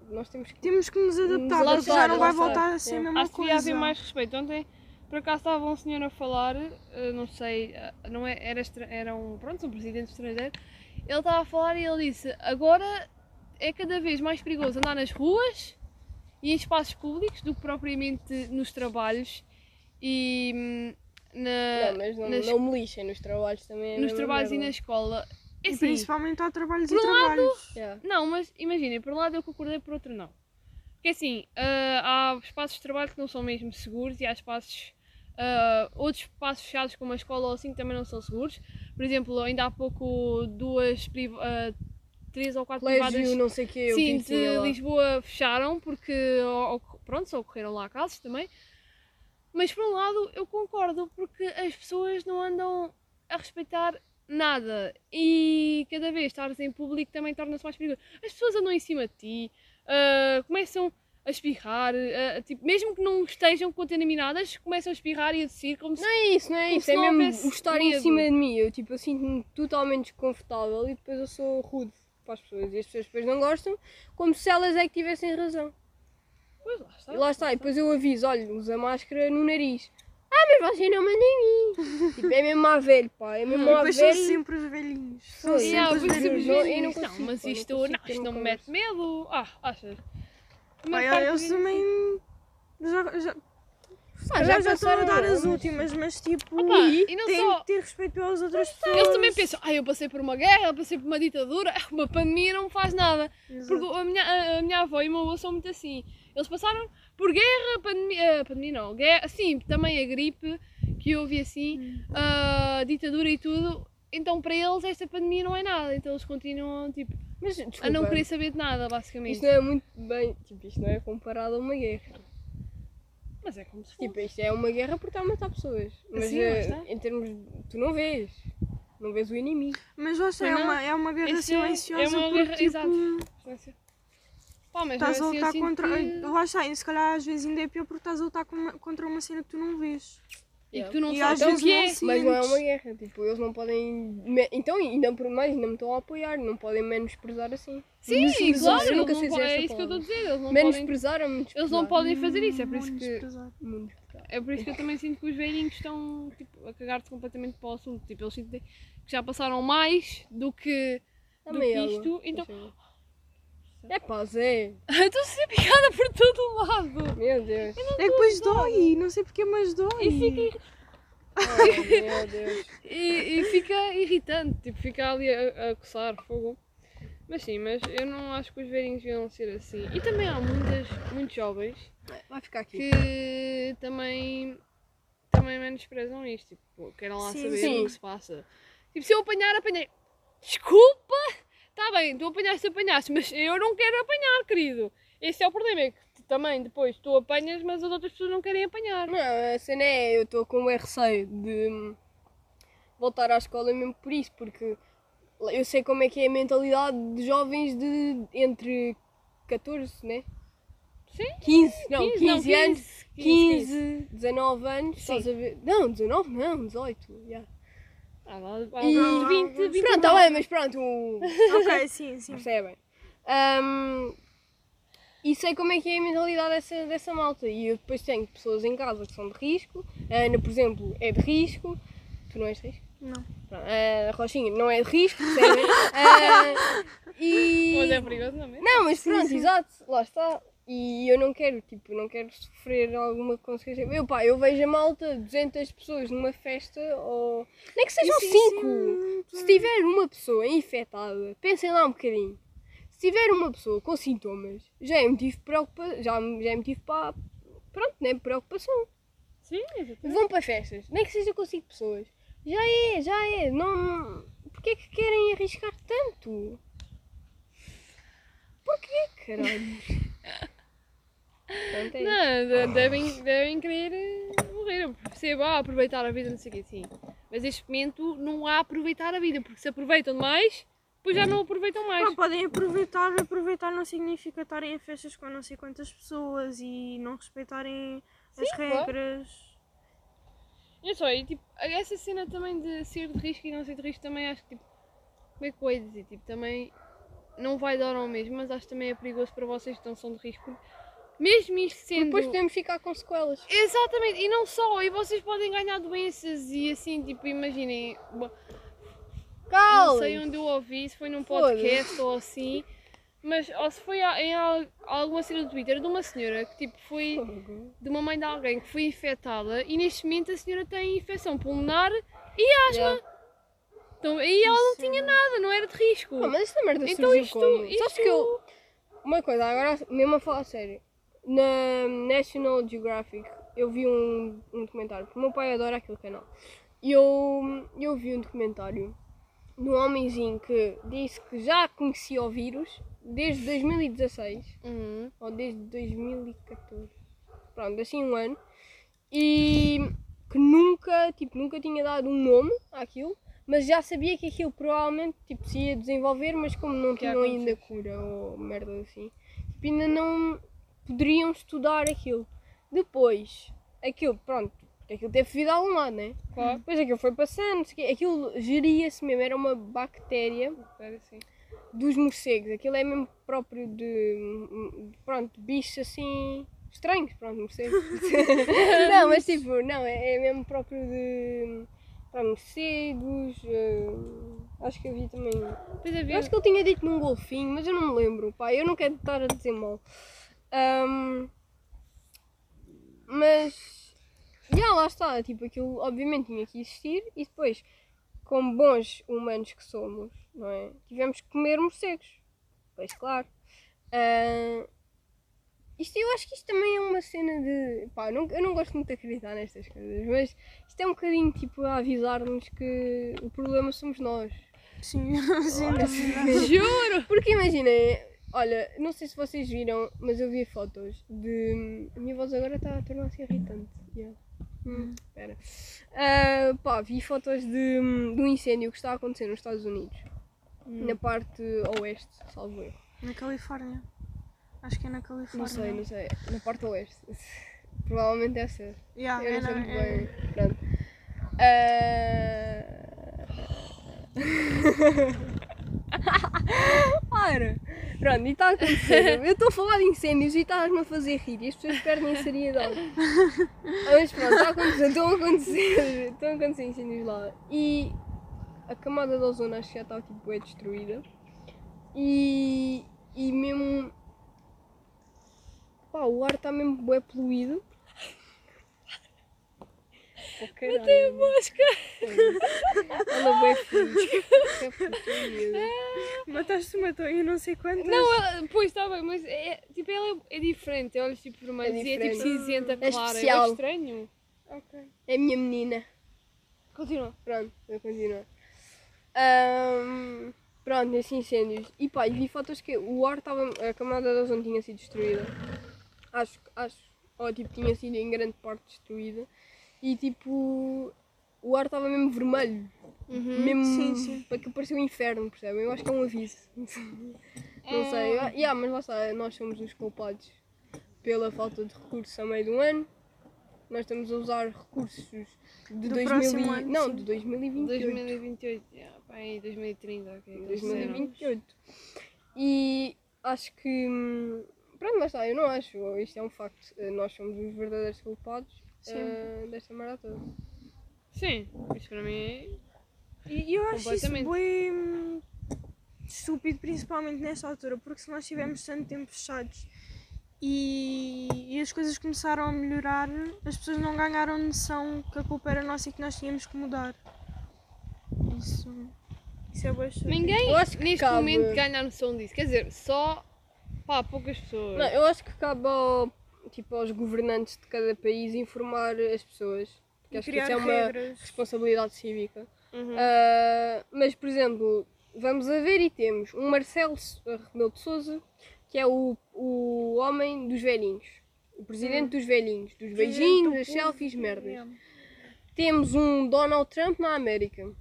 Nós temos que. Temos que nos adaptar, Nos porque já não vai voltar a ser É. a mesma Acho que devia coisa. haver mais respeito. Ontem, por acaso, estava um senhor a falar, eh, não sei, eh, não é, era, era um, pronto, um presidente estrangeiro. Ele estava a falar e ele disse: agora é cada vez mais perigoso andar nas ruas e em espaços públicos do que propriamente nos trabalhos e hum, na, Não, mas não, nas- não me lixem nos trabalhos também. é nos trabalhos e na escola. É assim, principalmente há trabalhos por e um trabalhos. Yeah. Não, mas imaginem, por um lado eu concordei, por outro não. Porque assim, ah, há espaços de trabalho que não são mesmo seguros e há espaços, ah, outros espaços fechados como a escola ou assim que também não são seguros. Por exemplo, ainda há pouco duas, ah, três ou quatro privadas não sei eu sim, que de lá. Lisboa fecharam porque, pronto, só ocorreram lá casos também. Mas por um lado eu concordo porque as pessoas não andam a respeitar nada e cada vez estares em público também torna-se mais perigoso. As pessoas andam em cima de ti, ah, começam a espirrar, ah, tipo, mesmo que não estejam contaminadas, começam a espirrar e a descer como se Não é isso, não é isso. É mesmo estar em medo. cima de mim. Eu, tipo, eu sinto-me totalmente desconfortável e depois eu sou rude para as pessoas. E as pessoas depois não gostam, como se elas é que tivessem razão. Pois lá está. E lá está, e depois eu aviso, olha, usa máscara no nariz. Ah, mas você não manda em mim. tipo, é mesmo a velho, pá. É mesmo E depois são sempre os velhinhos. São sempre os velhinhos. não- eu não não, consigo, mas não isto, consigo não, ter isto não me mete medo. Ah, achas? Pai, eu também. Já, já, Ah, já, já a dar as últimas, mas tipo, Opa, e não têm só- que ter respeito pelas outras pessoas. Eles também pensam, ah, eu passei por uma guerra, eu passei por uma ditadura, uma pandemia não me faz nada. Porque a minha, a- a minha avó e o meu avô são muito assim. Eles passaram por guerra, pandemia, ah, pandemia não, guerra, sim, também a gripe que houve assim, a ditadura e tudo. Então para eles esta pandemia não é nada, então eles continuam tipo, Mas, a desculpa, não querer saber de nada, basicamente. isto não é muito bem, tipo, isto não é comparado a uma guerra. Mas é como se fosse. Tipo, isto é uma guerra porque está a matar pessoas. Mas Sim, eh, está. em termos, tu não vês, não vês o inimigo. Mas lá está, é não, uma, é uma guerra esse é- é silenciosa uma porque guerra- tipo, exato. Pá, mas estás a assim eu lutar contra. que- Lá está, e se calhar às vezes ainda é pior porque estás a lutar com uma- contra uma cena que tu não vês. E que tu não E sabes às o vezes que é. Mas não é uma guerra, tipo, eles não podem. Então, ainda por mais, ainda me estão a apoiar, não podem menosprezar assim. Sim, claro, eu nunca sei dizer é isso que eu estou a dizer. Eles não, podem, Menosprezar ou menosprezar? eles não podem fazer isso, é por isso que. É por isso que eu também sinto que os velhinhos estão tipo, a cagar-se completamente para o assunto. Tipo, eles sentem que já passaram mais do que, do que isto. Então, É pá, Zé. estou a ser picada por todo lado. Meu Deus. É que depois dói, não sei porque, mas dói. E fica, Oh, meu Deus. e, e fica irritante, tipo, fica ali a, a coçar fogo. Mas sim, mas eu não acho que os velhinhos deviam ser assim. E também há muitas, muitos jovens Vai ficar aqui. que também, também menosprezam isto. Tipo, querem lá Sim, saber sim. o que se passa. Tipo, se eu apanhar, apanhei. Desculpa! Está bem, tu apanhaste, apanhaste, mas eu não quero apanhar, querido. Esse é o problema, é que tu também depois tu apanhas, mas as outras pessoas não querem apanhar. Não, a cena é, eu estou com um receio de hum, voltar à escola mesmo por isso, porque eu sei como é que é a mentalidade de jovens de entre 14, né? Sim? 15, não, 15, 15, não, anos, 15, 15, 19 anos, Sim. estás a ver? Não, 19 não, 18, já. Ah, lá, lá, E- uns 20, 20 Pronto, tá bem, mas pronto, Ok, sim, sim. percebem? Hum, e sei como é que é a mentalidade dessa, dessa malta. E eu depois tenho pessoas em casa que são de risco. A Ana, por exemplo, é de risco. Tu não és de risco? Não. Pronto, A Rochinha não é de risco, percebem? Ah, e... Mas é perigoso, não é? mesmo? Não, mas Sim, pronto, sim. exato, lá está. E eu não quero, tipo, não quero sofrer alguma consequência. Eu, pá, eu vejo a malta, 200 pessoas numa festa, ou. Nem que sejam Sim, 5. sim, Se tiver uma pessoa infectada, pensem lá um bocadinho. Se tiver uma pessoa com sintomas, já é motivo de preocupação. Já, já é motivo para. Pronto, né? Preocupação. Sim, exatamente. Vão para festas, nem que seja com 5 pessoas. Já é, já é. Não. Porquê é que querem arriscar tanto? Porquê, caralho? Pronto, é. Não, de- devem, devem querer eh, morrer. Percebo, ah, aproveitar a vida, não sei o quê, sim. Mas neste momento não há aproveitar a vida, porque se aproveitam demais, depois já não aproveitam mais. Pá, podem aproveitar, aproveitar não significa estarem em festas com não sei quantas pessoas e não respeitarem as claro. regras. É só, e tipo, essa cena também de ser de risco e não ser de risco também acho que tipo, como é que eu ia dizer? Tipo, também não vai dar ao mesmo, mas acho que também é perigoso para vocês que não são de risco. Mesmo isto sendo. Depois podemos ficar com sequelas. Exatamente, e não só, e vocês podem ganhar doenças e assim, tipo, imaginem, bo- não sei onde eu ouvi, se foi num podcast ou assim, mas ou se foi a- em al- alguma cena do Twitter de uma senhora que tipo foi de uma mãe de alguém que foi infectada e neste momento a senhora tem infecção pulmonar e asma. Yeah. Então, e ela não tinha nada, não era de risco. Pá, mas esta merda Então surgiu isto, como? isto... Sabes que eu... Uma coisa, agora mesmo a falar a sério. Na National Geographic eu vi um, um documentário, porque o meu pai adora aquele canal. E eu, eu vi um documentário de um homenzinho que disse que já conhecia o vírus desde 2016 Uhum. ou desde 2014. Pronto, assim um ano. E que nunca, tipo, nunca tinha dado um nome àquilo, mas já sabia que aquilo provavelmente tipo, se ia desenvolver, mas como não tinham ainda cura ou merda assim, tipo, ainda não poderiam estudar aquilo. Depois, aquilo, pronto, porque aquilo teve vida a algum lado, né? Claro. Depois aquilo foi passando, aquilo geria-se mesmo, era uma bactéria Espera assim. Dos morcegos. Aquilo é mesmo próprio de, de, pronto, bichos assim estranhos, pronto, morcegos. não, mas tipo, não, é, é mesmo próprio de pronto, morcegos. eh, acho que vi também. Depois Eu havia... acho que ele tinha dito num golfinho, mas eu não me lembro, pá, eu não quero estar a dizer mal. Ahm, mas Já, lá está, tipo, aquilo obviamente tinha que existir e depois, como bons humanos que somos, não é? Tivemos que comer morcegos. Pois claro. Ah, isto eu acho que isto também é uma cena de. Pá, eu não, eu não gosto muito de acreditar nestas coisas, mas isto é um bocadinho tipo a avisar-nos que o problema somos nós. Sim, sim. Juro! Porque imaginem, olha, não sei se vocês viram, mas eu vi fotos de. A minha voz agora está a tornar-se irritante. Yeah. Hum, espera. Ah, pá, vi fotos de, de um incêndio que está a acontecer nos Estados Unidos, na parte oeste, salvo erro. Na Califórnia. Acho que é na Califórnia. Não sei, não sei. Na parte oeste. Provavelmente deve ser. Yeah, Eu é não sei na- muito é- bem. Pronto. Ah... Ora, pronto, e está a acontecer. Eu estou a falar de incêndios e estás-me a fazer rir e as pessoas perdem a seriedade. Mas pronto, está a acontecer, estão a acontecer, estão a acontecer incêndios lá. E a camada de ozono acho que já está tipo, é destruída. E, e mesmo. Pá, o ar está mesmo bué poluído. Oh, Matei a mosca! Ela feliz. Que feliz. Mataste uma eu não sei quantas. Não, ela, pois está bem, mas é, tipo, ela é, é diferente, olhos tipo vermelhos e é tipo cinzenta É clara, é, estranho. Ok. É a minha menina. Continua. Pronto, eu continuo. Ahm, pronto, esses incêndios. E pá, vi fotos que o ar estava. A camada de ozono tinha sido destruída. Acho, acho. Ou tipo, tinha sido em grande parte destruída. E tipo. O ar estava mesmo vermelho. Mesmo. Sim, sim. Para que parecia um inferno, percebem? Eu acho que é um aviso. Não sei. Eu- Yeah, mas lá está, nós somos os culpados pela falta de recursos a meio do ano. Nós estamos a usar recursos de Do 2000 próximo e... ano, Não, sim. de 2028. 2028, yeah, pá, aí 2030, ok. que eles disseram. 2028. E acho que. hum, Pronto, lá está, eu não acho. Isto é um facto. Eh, Nós somos os verdadeiros culpados Sim. eh, desta maratona. Sim, isso para mim é. E eu acho isso bem estúpido, principalmente nesta altura, porque se nós estivermos tanto tempo fechados e, e as coisas começaram a melhorar, as pessoas não ganharam noção que a culpa era nossa e que nós tínhamos que mudar. Isso, isso é bem estúpido. Ninguém Eu acho que neste cabe- momento ganha a noção disso. Quer dizer, só pá, poucas pessoas. Não, eu acho que cabe ao, tipo, aos governantes de cada país informar as pessoas. Porque E acho que isso é uma regras. responsabilidade cívica. Uhum. Ah, mas, por exemplo, vamos a ver e temos um Marcelo S- Rebelo de Souza, que é o, o homem dos velhinhos. O presidente dos velhinhos, dos beijinhos, das selfies, merdas. Temos um Donald Trump na América.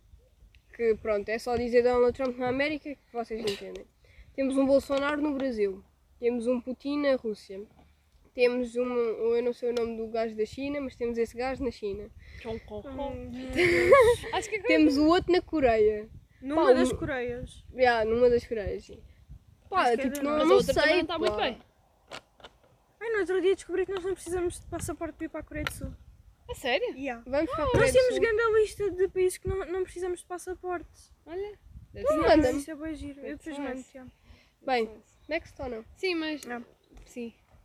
Que pronto, é só dizer Donald Trump na América que vocês entendem. Temos um Bolsonaro no Brasil. Temos um Putin na Rússia. Temos um, eu não sei o nome do gajo da China, mas temos esse gajo na China. Hong Kong. Hum, Acho que é Temos o outro na Coreia. Numa Pá, das um- Coreias. Já, numa das Coreias, sim. Pá, Acho que é tipo, da não. Mas não outra sei, não está pá. muito bem. Ai, no outro dia descobri que nós não precisamos de passaporte para ir para a Coreia do Sul. A sério? Yeah. Vamos para a Nós Coreia do temos Sul. grande lista de países que não, não precisamos de passaporte. Olha. deve Não ser. manda. Isso é bem giro. Eu depois mando, já. Bem, next ou não? Sim, mas. Não.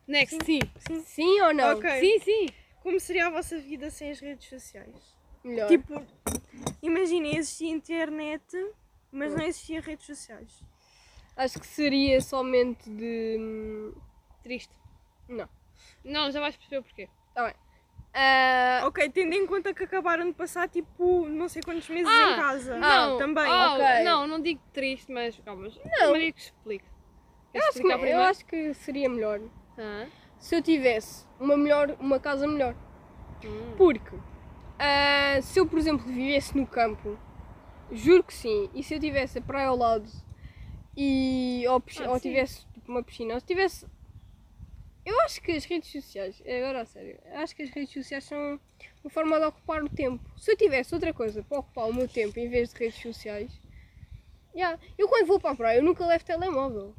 Sim. Next, sim. Sim ou não? Ok. Sim, sim. Como seria a vossa vida sem as redes sociais? Melhor. Tipo, imaginem, existia internet, mas não existia redes sociais. Acho que seria somente de. hum, Triste. Não. Não, já vais perceber o porquê. Tá bem. Ah, Ok, tendo em conta que acabaram de passar tipo não sei quantos meses Ah, em casa. não, também. oh, ok. Não, não digo triste, mas calma. Não. Maria que explique. eu, acho que, eu acho que seria melhor Ah. se eu tivesse uma, melhor, uma casa melhor. Hum. Porque ah, se eu, por exemplo, vivesse no campo, juro que sim, e se eu tivesse a praia ao lado e ou, Ah, ou tivesse tipo, uma piscina, ou se tivesse. Eu acho que as redes sociais, agora a sério, acho que as redes sociais são uma forma de ocupar o tempo. Se eu tivesse outra coisa para ocupar o meu tempo em vez de redes sociais, yeah. eu quando vou para a praia eu nunca levo telemóvel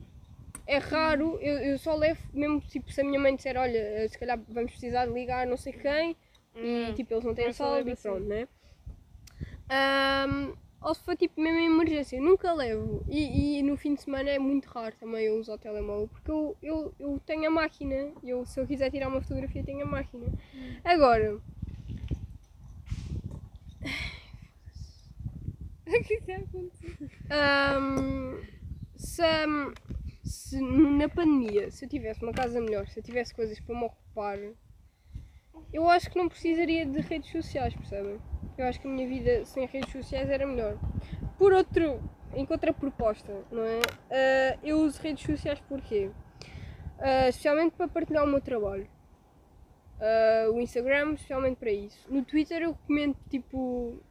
é raro, eu, eu só levo mesmo tipo se a minha mãe disser, olha, eh, se calhar vamos precisar de ligar não sei quem hum. e tipo eles não têm saldo e assim. pronto, né? Um, ou se for tipo mesmo emergência, eu nunca levo. E, e, no fim de semana é muito raro também eu usar o telemóvel, porque eu, eu, eu tenho a máquina. Eu, se eu quiser tirar uma fotografia, tenho a máquina. Hum. Agora. O que é está a acontecer? Um, se, se na pandemia, se eu tivesse uma casa melhor, se eu tivesse coisas para me ocupar, eu acho que não precisaria de redes sociais, percebem? Eu acho que a minha vida sem redes sociais era melhor. Por outro, em contraproposta, não é? Ah, eu uso redes sociais porquê? Ah, especialmente para partilhar o meu trabalho. Ah, o Instagram, especialmente para isso. No Twitter eu comento tipo.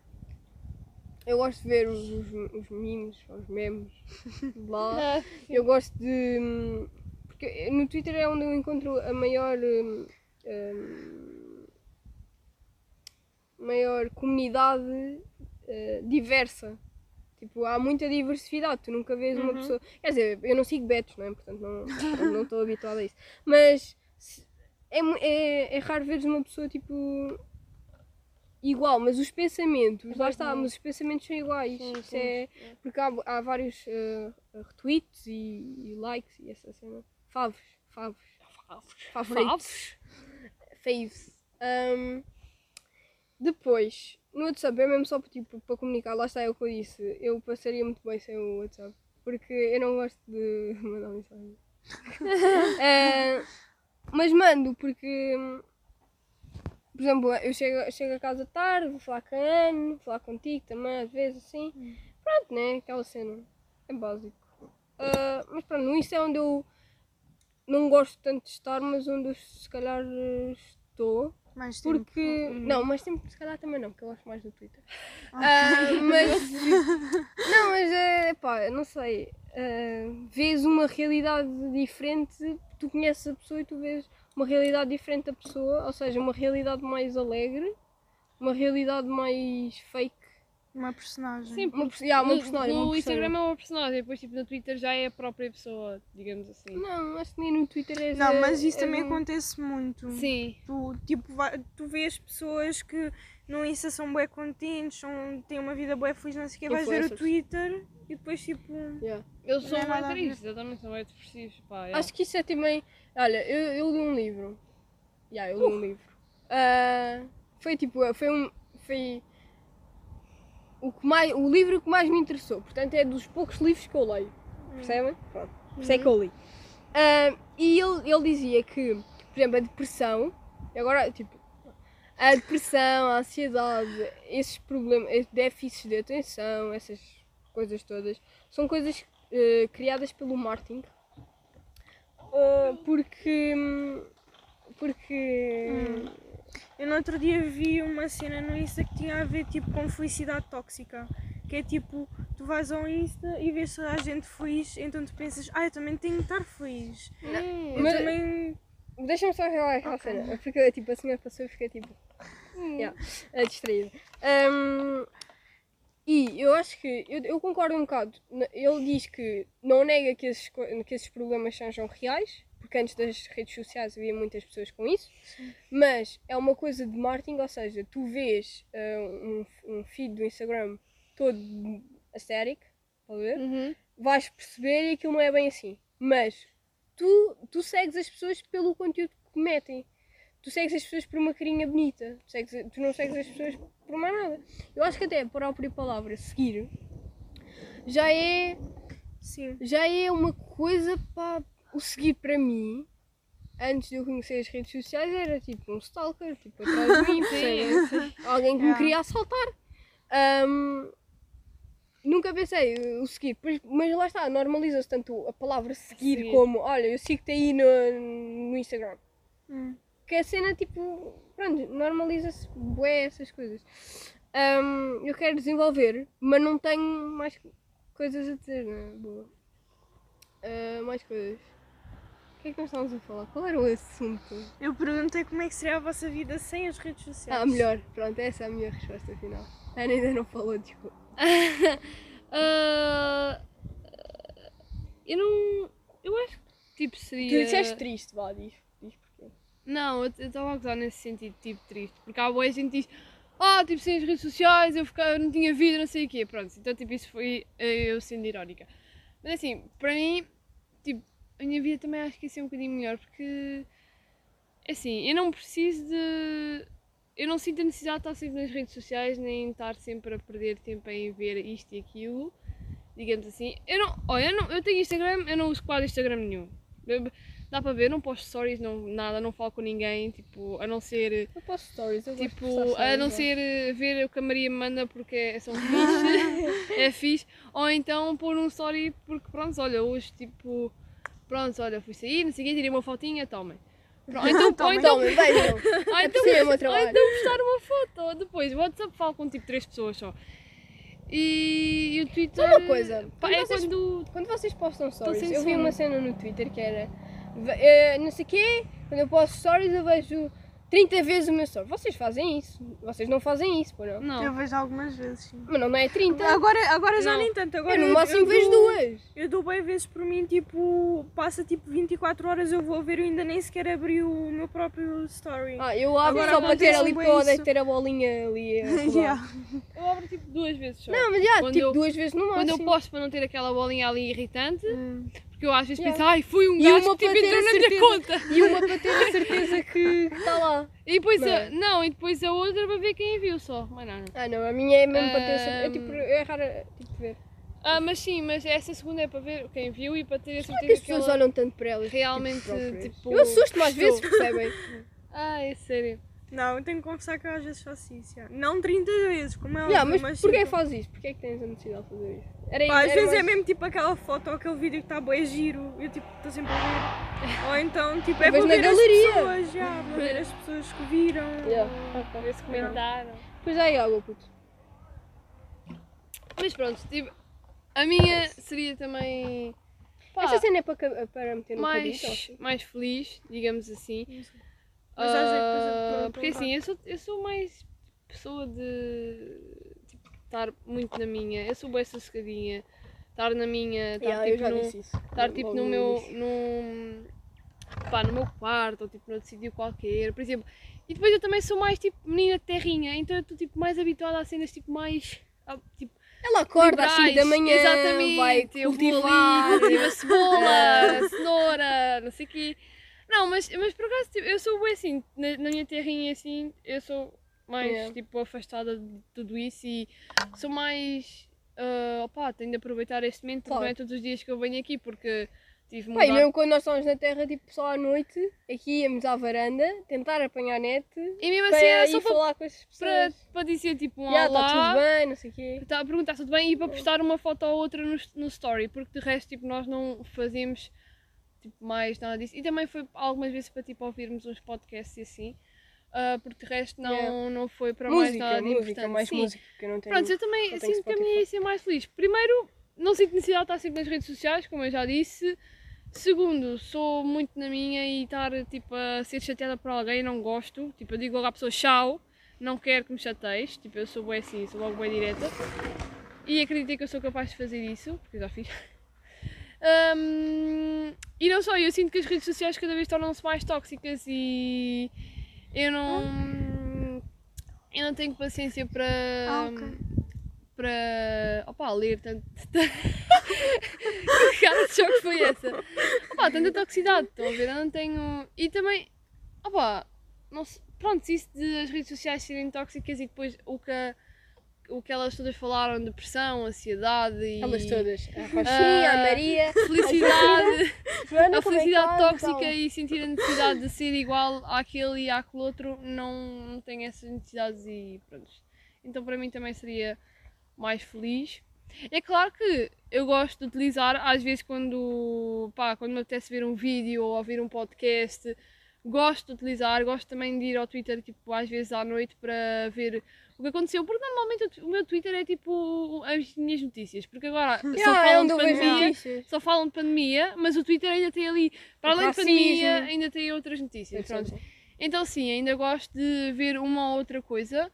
Eu gosto de ver os, os, os memes, os memes lá. Ah, Eu gosto de. hum, Porque no Twitter é onde eu encontro a maior. hum, hum, maior comunidade eh, diversa. Tipo, há muita diversidade, tu nunca vês uma pessoa. Quer dizer, eu não sigo betos, não é? Portanto, não não estou habituada a isso. Mas é, é, é raro veres uma pessoa tipo. Igual, mas os pensamentos, lá está, mas os pensamentos são iguais. Sim, sim, é, porque há, há vários eh, retweets e, e likes e essa cena. Favos, favos. Favoritos. Faves. Um, depois, no WhatsApp é mesmo só tipo, para comunicar, lá está é o que eu disse. Eu passaria muito bem sem o WhatsApp. Porque eu não gosto de mandar mensagem. Eh, mas mando porque, por exemplo, eu chego, chego a casa tarde, vou falar com a Ana, vou falar contigo também, às vezes assim. Pronto, né? Aquela cena. É básico. Ah, mas pronto, isso é onde eu não gosto tanto de estar, mas onde eu se calhar estou. Mais tempo. Porque. Não, mas tempo se calhar também não, porque eu gosto mais do Twitter. Ah, mas. não, mas é pá, não sei. ah, vês uma realidade diferente, tu conheces a pessoa e tu vês uma realidade diferente da pessoa, ou seja, uma realidade mais alegre, uma realidade mais fake. Uma personagem. Sim, Uma, yeah, uma no, personagem. no uma personagem. Instagram é uma personagem, depois tipo no Twitter já é a própria pessoa, digamos assim. Não, acho que nem no Twitter é. Não, mas isso é também um- acontece muito. Sim. Tu, tipo, tu vês pessoas que no Insta são bué contentes, são, têm uma vida bué feliz, não sei o quê, vais ver o. Twitter e depois tipo... Yeah. Eles são é mais nada a ver. tristes, exatamente, são mais depressivos. Pá, é. Acho que isso é também. Olha, eu, eu li um livro. Yeah, eu li um livro. Ah, foi tipo, foi um. Foi o, que mais, o livro que mais me interessou. Portanto, é dos poucos livros que eu leio. Percebem? Pronto. Por isso é que eu li. E ele, ele dizia que, por exemplo, a depressão. e Agora, tipo. A depressão, a ansiedade, esses problemas, esses déficits de atenção, essas coisas todas, são coisas eh, criadas pelo marketing. Ah, porque. Porque. Eu no outro dia vi uma cena no Insta que tinha a ver tipo com felicidade tóxica. Que é tipo, tu vais ao Insta e vês toda a gente feliz, então tu pensas, ah, eu também tenho de estar feliz. Hum, Eu Mas- também. Deixa-me só revelar aquela Ok. cena. Porque tipo, a senhora passou e fiquei tipo. yeah, eh, distraída. Ahm, e eu acho que. Eu, eu concordo um bocado. Ele diz que não nega que esses, que esses problemas sejam reais. Porque antes das redes sociais havia muitas pessoas com isso. Mas é uma coisa de marketing, ou seja, tu vês ah, um, um feed do Instagram todo aesthetic, a ver? uhum. vais perceber e aquilo não é bem assim. Mas tu, tu segues as pessoas pelo conteúdo que metem. Tu segues as pessoas por uma carinha bonita. Tu, segues, tu não segues as pessoas por mais nada. Eu acho que até a própria palavra seguir já é, Sim. já é uma coisa para o seguir para mim. Antes de eu conhecer as redes sociais era tipo um stalker, tipo atrás de mim, alguém que me Yeah. queria assaltar. Ahm, nunca pensei uh, o seguir, mas lá está, normaliza-se tanto a palavra seguir Seguir. como olha, eu sigo-te aí no, no Instagram. Hum. Que a cena tipo, pronto, normaliza-se bué essas coisas. Ahm, eu quero desenvolver, mas não tenho mais coisas a dizer, né? Boa. Ah, mais coisas. O que é que nós estávamos a falar? Qual era o assunto? Eu perguntei como é que seria a vossa vida sem as redes sociais. Ah, melhor. Pronto, essa é a minha resposta final. A Ana ainda não falou, desculpa. Ah, eu não. Eu acho que tipo seria. Tu disseste triste, vá, diz. Diz porquê. Não, eu estava a gozar nesse sentido, tipo, triste. Porque há boa gente diz, ah, tipo, sem as redes sociais eu, ficava, eu não tinha vida, não sei o quê. Pronto, então, tipo, isso foi eh, eu sendo irónica. Mas assim, para mim, tipo, a minha vida também acho que ia ser um bocadinho melhor, porque, assim, eu não preciso de eu não sinto a necessidade de estar sempre nas redes sociais, nem estar sempre a perder tempo em ver isto e aquilo, digamos assim. Eu não, olha, eu, não, eu tenho Instagram, eu não uso quase Instagram nenhum. Eu- Dá para ver, não posto stories, não, nada, não falo com ninguém, tipo, a não ser, Eu posto stories, eu gosto de tipo, a não é. ser eh, ver o que a Maria me manda porque é- são fixe, é fixe, ou então pôr um story porque, pronto, olha, hoje, tipo, pronto, olha, fui sair, não sei o quê, tirei uma fotinha, tomem. Pronto, ou então, ou Tomem. então Então, vejam. ah, então, é o meu trabalho. então postar uma foto depois. O WhatsApp falo com tipo 3 pessoas só. E, e o Twitter. Uma coisa, Pá, quando é vocês- quando. Quando vocês postam stories, eu vi uma cena no Twitter que era eh, não sei o quê, quando eu posto stories eu vejo 30 vezes o meu story. Vocês fazem isso. Vocês não fazem isso, pô não. Eu Não. vejo algumas vezes, sim. Mas não, não é 30. Agora, agora já Não. nem tanto. Agora eu no máximo vejo dou- duas. Eu dou bem vezes por mim, tipo, passa tipo 24 horas eu vou ver, eu ainda nem sequer abri o meu próprio story. Ah, eu abro Agora só para ter ali, eu odeio isso. ter a bolinha ali. Yeah. Eu abro tipo duas vezes só. Não, mas já, Quando tipo eu- duas vezes no Quando máximo. eu posto para não ter aquela bolinha ali irritante, Hum. Porque eu às vezes Yeah. penso, ai, fui um E gajo que tipo, entrou na minha certeza. conta. E uma para ter a certeza que está lá. E depois, Não a, é? não, e depois a outra para ver quem viu só. Mais nada. Ah não, a minha é mesmo para ter a certeza. É, tipo, é raro tipo, ver. Ah, mas sim, mas essa segunda é para ver quem viu e para ter a Como é certeza que as que pessoas ela olham tanto para elas? realmente, próprias? tipo. Eu assusto-me às vezes, percebem? Ah, é sério. Não, eu tenho que confessar que eu às vezes faço isso. já. Não 30 vezes, como é Yeah, óbvio, mas porquê tipo, fazes isso? Porquê é que tens a necessidade de fazer isso? Era, pá, às vezes é mais- mesmo tipo aquela foto ou aquele vídeo que está bem giro, eu tipo estou sempre a ver. Ou então tipo é para ver galeria. as pessoas, já, para ver as pessoas que viram. Yeah, ok. Ver se comentaram. Pois é, água, puto. Mas pronto, tipo, a minha seria também. pá, Esta cena é para, para meter no mais, cabide, ok? mais feliz, digamos assim. Mas pronto, porque assim, eu sou, eu sou mais pessoa de tipo, estar muito na minha. Eu sou bem sossegadinha. Estar na minha. Estar Yeah, tipo no, estar tipo no meu. No, pá, no meu quarto ou tipo noutro sítio qualquer, por exemplo. E depois eu também sou mais tipo menina de terrinha, então eu estou tipo mais habituada a cenas tipo mais. Tipo, Ela acorda às 5 da manhã, Exatamente, vai eu vou cultivar. ali, cultivo a cebola, a cenoura, não sei o quê. Não, mas, mas por acaso tipo, eu sou bem assim, na, na minha terrinha assim, eu sou mais Yeah. tipo afastada de tudo isso e sou mais. ah, opá, tenho de aproveitar este momento Claro. não é todos os dias que eu venho aqui porque tive mudar. mesmo quando nós estávamos na terra, tipo, só à noite, aqui íamos à varanda, tentar apanhar net, E mesmo para assim era só para, falar com as para, pessoas. para dizer tipo um Já, está olá. tudo bem, não sei o quê. Estava a perguntar se tudo bem e para postar uma foto ou outra no, no story, porque de resto tipo, nós não fazíamos tipo, mais nada disso. E também foi algumas vezes para tipo, ouvirmos uns podcasts e assim, ah, porque de resto não, Yeah. não foi para mais Música, nada de música, importante. mais Sim. música, que eu não tenho. Pronto, eu também sinto que a Spotify. minha ia ser mais feliz. Primeiro, não sinto necessidade de estar sempre nas redes sociais, como eu já disse. Segundo, sou muito na minha e estar tipo, a ser chateada por alguém, não gosto. Tipo, eu digo logo à pessoa tchau, não quero que me chateis. Tipo, eu sou bem assim, sou logo bem direta. E acreditei que eu sou capaz de fazer isso, porque eu já fiz. Hum, e não só, eu sinto que as redes sociais cada vez tornam-se mais tóxicas e eu não. Eu não tenho paciência para. Ah, ok. Para. Opa, ler tanto. que cara de choque foi essa? Opa, tanta toxicidade, estão a ver? Eu não tenho. E também. Opa, não se- pronto, isso de as redes sociais serem tóxicas e depois o que, a- o que elas todas falaram, depressão, ansiedade e. Elas todas. A Rochinha, a Ah, Maria, Felicidade, Joana, a é felicidade estás? tóxica e sentir a necessidade de ser igual àquele e àquele outro, não, não tenho essas necessidades e pronto. Então para mim também seria mais feliz. É claro que eu gosto de utilizar, às vezes quando, pá, quando me apetece ver um vídeo ou ouvir um podcast, gosto de utilizar, gosto também de ir ao Twitter tipo, às vezes à noite para ver o que aconteceu, porque normalmente o meu Twitter é tipo as minhas notícias, porque agora só Yeah, é falam de pandemia, só falam de pandemia, mas o Twitter ainda tem ali, para O além de racismo. pandemia, ainda tem outras notícias. Pronto. Então sim, ainda gosto de ver uma ou outra coisa,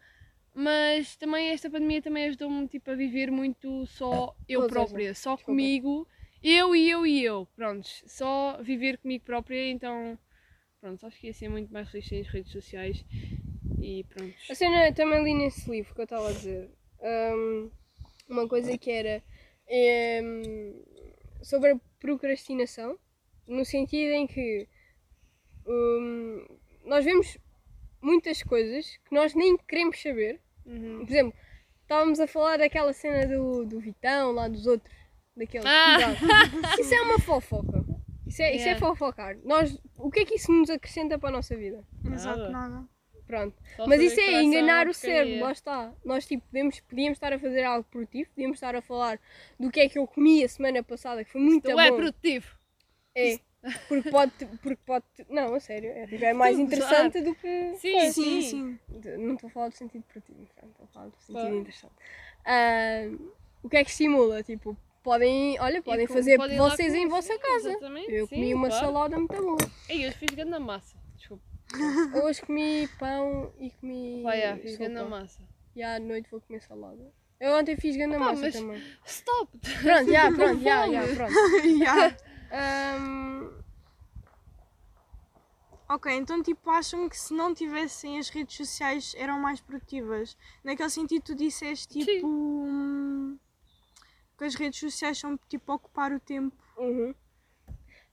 mas também esta pandemia também ajudou-me tipo, a viver muito só eu própria, só desculpa. comigo, eu e eu e eu, prontos, só viver comigo própria, então pronto, acho que ia ser muito mais feliz sem as redes sociais e pronto. A cena também li nesse livro que eu estava a dizer. hum, uma coisa que era sobre a procrastinação, no sentido em que hum, nós vemos muitas coisas que nós nem queremos saber. Uhum. Por exemplo, estávamos a falar daquela cena do, do Vitão, lá dos outros, daqueles. Ah. Isso é uma fofoca. Isso é, isso é Yeah. fofocar. Nós, o que é que isso nos acrescenta para a nossa vida? Exato, nada. Pronto. Só Mas saber isso que é coração enganar o porcaria. cérebro, lá está. Nós tipo, podemos, podíamos estar a fazer algo produtivo, podíamos estar a falar do que é que eu comi a semana passada, que foi muito Tu bom. é produtivo. É, porque pode, porque pode, não, a sério, é, tipo, é mais interessante do que... Sim, sim. Sim, sim. De- Não estou a falar do sentido produtivo, pronto, estou a falar do sentido Claro. interessante. Ah, o que é que estimula? Tipo, podem, olha, podem E fazer podem vocês em vossa sim, casa. exatamente, Eu sim, comi uma claro. salada muito boa. Ei, eu fiz grande massa. Desculpa. Hoje comi pão e comi Vai, ah, fiz sopa. grande massa. E à noite vou comer salada. Eu ontem fiz grande Opa, massa mas- também. Stop! Pronto, já, pronto, já, já, pronto. Yeah. Ahm, Ok, então tipo acham que se não tivessem as redes sociais eram mais produtivas? Naquele sentido tu disseste Sim. tipo hum, que as redes sociais são tipo ocupar o tempo. uhum.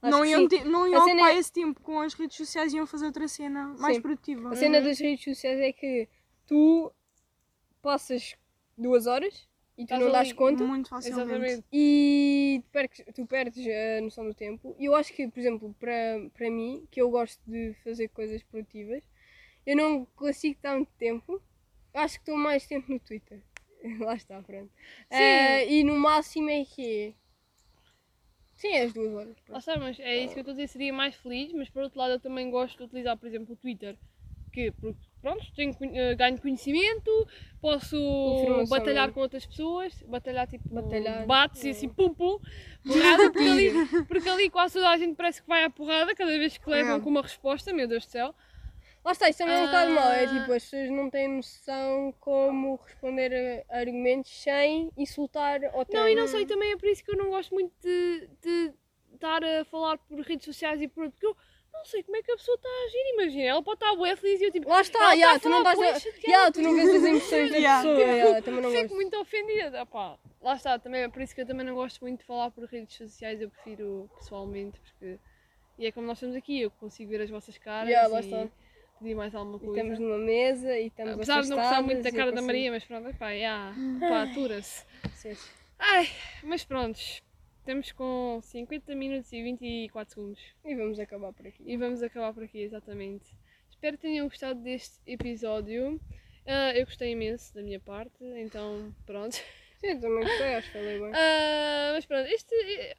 Não iam, te- não iam cena ocupar é- esse tempo com as redes sociais iam fazer outra cena mais Sim. produtiva. A cena das redes sociais é que tu passas duas horas e tu Estás não dás conta Muito facilmente. Exatamente. e tu perdes, tu perdes a noção do tempo. E eu acho que, por exemplo, para, para mim, que eu gosto de fazer coisas produtivas, eu não consigo estar muito tempo. Eu acho que estou mais tempo no Twitter. Lá está, pronto. Ah, e no máximo é que Sim, é as duas horas. Lá está, mas é isso que eu estou a dizer, seria mais feliz, mas por outro lado eu também gosto de utilizar, por exemplo, o Twitter, que porque, pronto, tenho, eh, ganho conhecimento, posso Informação, batalhar né? com outras pessoas, batalhar tipo Batalhar, bates e é. assim pum pum, porrada, porque ali, porque ali quase toda a gente parece que vai à porrada cada vez que levam É. com uma resposta, meu Deus do céu. Lá está, isso também é um bocado mau. É Ah. tipo, as pessoas não têm noção como responder a argumentos sem insultar ou Não, e não sei, também é por isso que eu não gosto muito de, de estar a falar por redes sociais e por porque eu não sei como é que a pessoa está a agir, imagina, ela pode estar bué feliz e eu tipo, Lá está, ela yeah, tá tu não estás a... yeah, tu não vês as emoções da Yeah. pessoa. yeah, também não Fico gosto. muito ofendida. Epá, lá está, também é por isso que eu também não gosto muito de falar por redes sociais, eu prefiro pessoalmente, porque e é como nós estamos aqui, eu consigo ver as vossas caras Yeah, lá e está. Pedir mais alguma E coisa. estamos numa mesa e estamos Apesar de não gostar muito da e cara da Maria, mas pronto, epá, yeah, pá, atura-se. Sim, sim. Ai, mas prontos, estamos com 50 minutos e 24 segundos. E vamos acabar por aqui. E vamos acabar por aqui, exatamente. Espero que tenham gostado deste episódio. Ah, eu gostei imenso da minha parte, então pronto. Sim, também gostei, acho que falei bem. Ah, mas pronto, este. eh,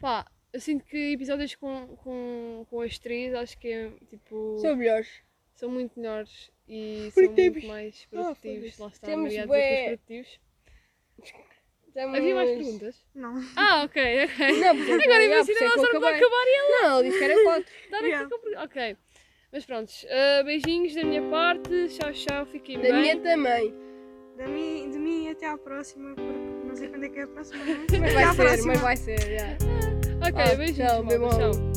Pá, eu sinto que episódios com, com, com as três acho que é tipo. São melhores. São muito melhores e Porque são temos- muito mais Ah, produtivos. foda-se. Lá está, Temos os produtivos. Temos... Havia mais perguntas? Não. Ah, ok, ok. Não, porque Agora yeah, imagina isso é ela que eu só não vai acabei. acabar e ela Não, disse que era 4. dar Yeah. aqui. Ok. Mas pronto, ah, beijinhos da minha parte. Tchau, tchau, fiquem Da bem. minha também. De mim, de mim até à próxima, porque não sei quando é que é a próxima. Mas vai ser, próxima. mas vai ser. yeah. Ok, Ah, beijinhos, tchau, malta, bebam. tchau.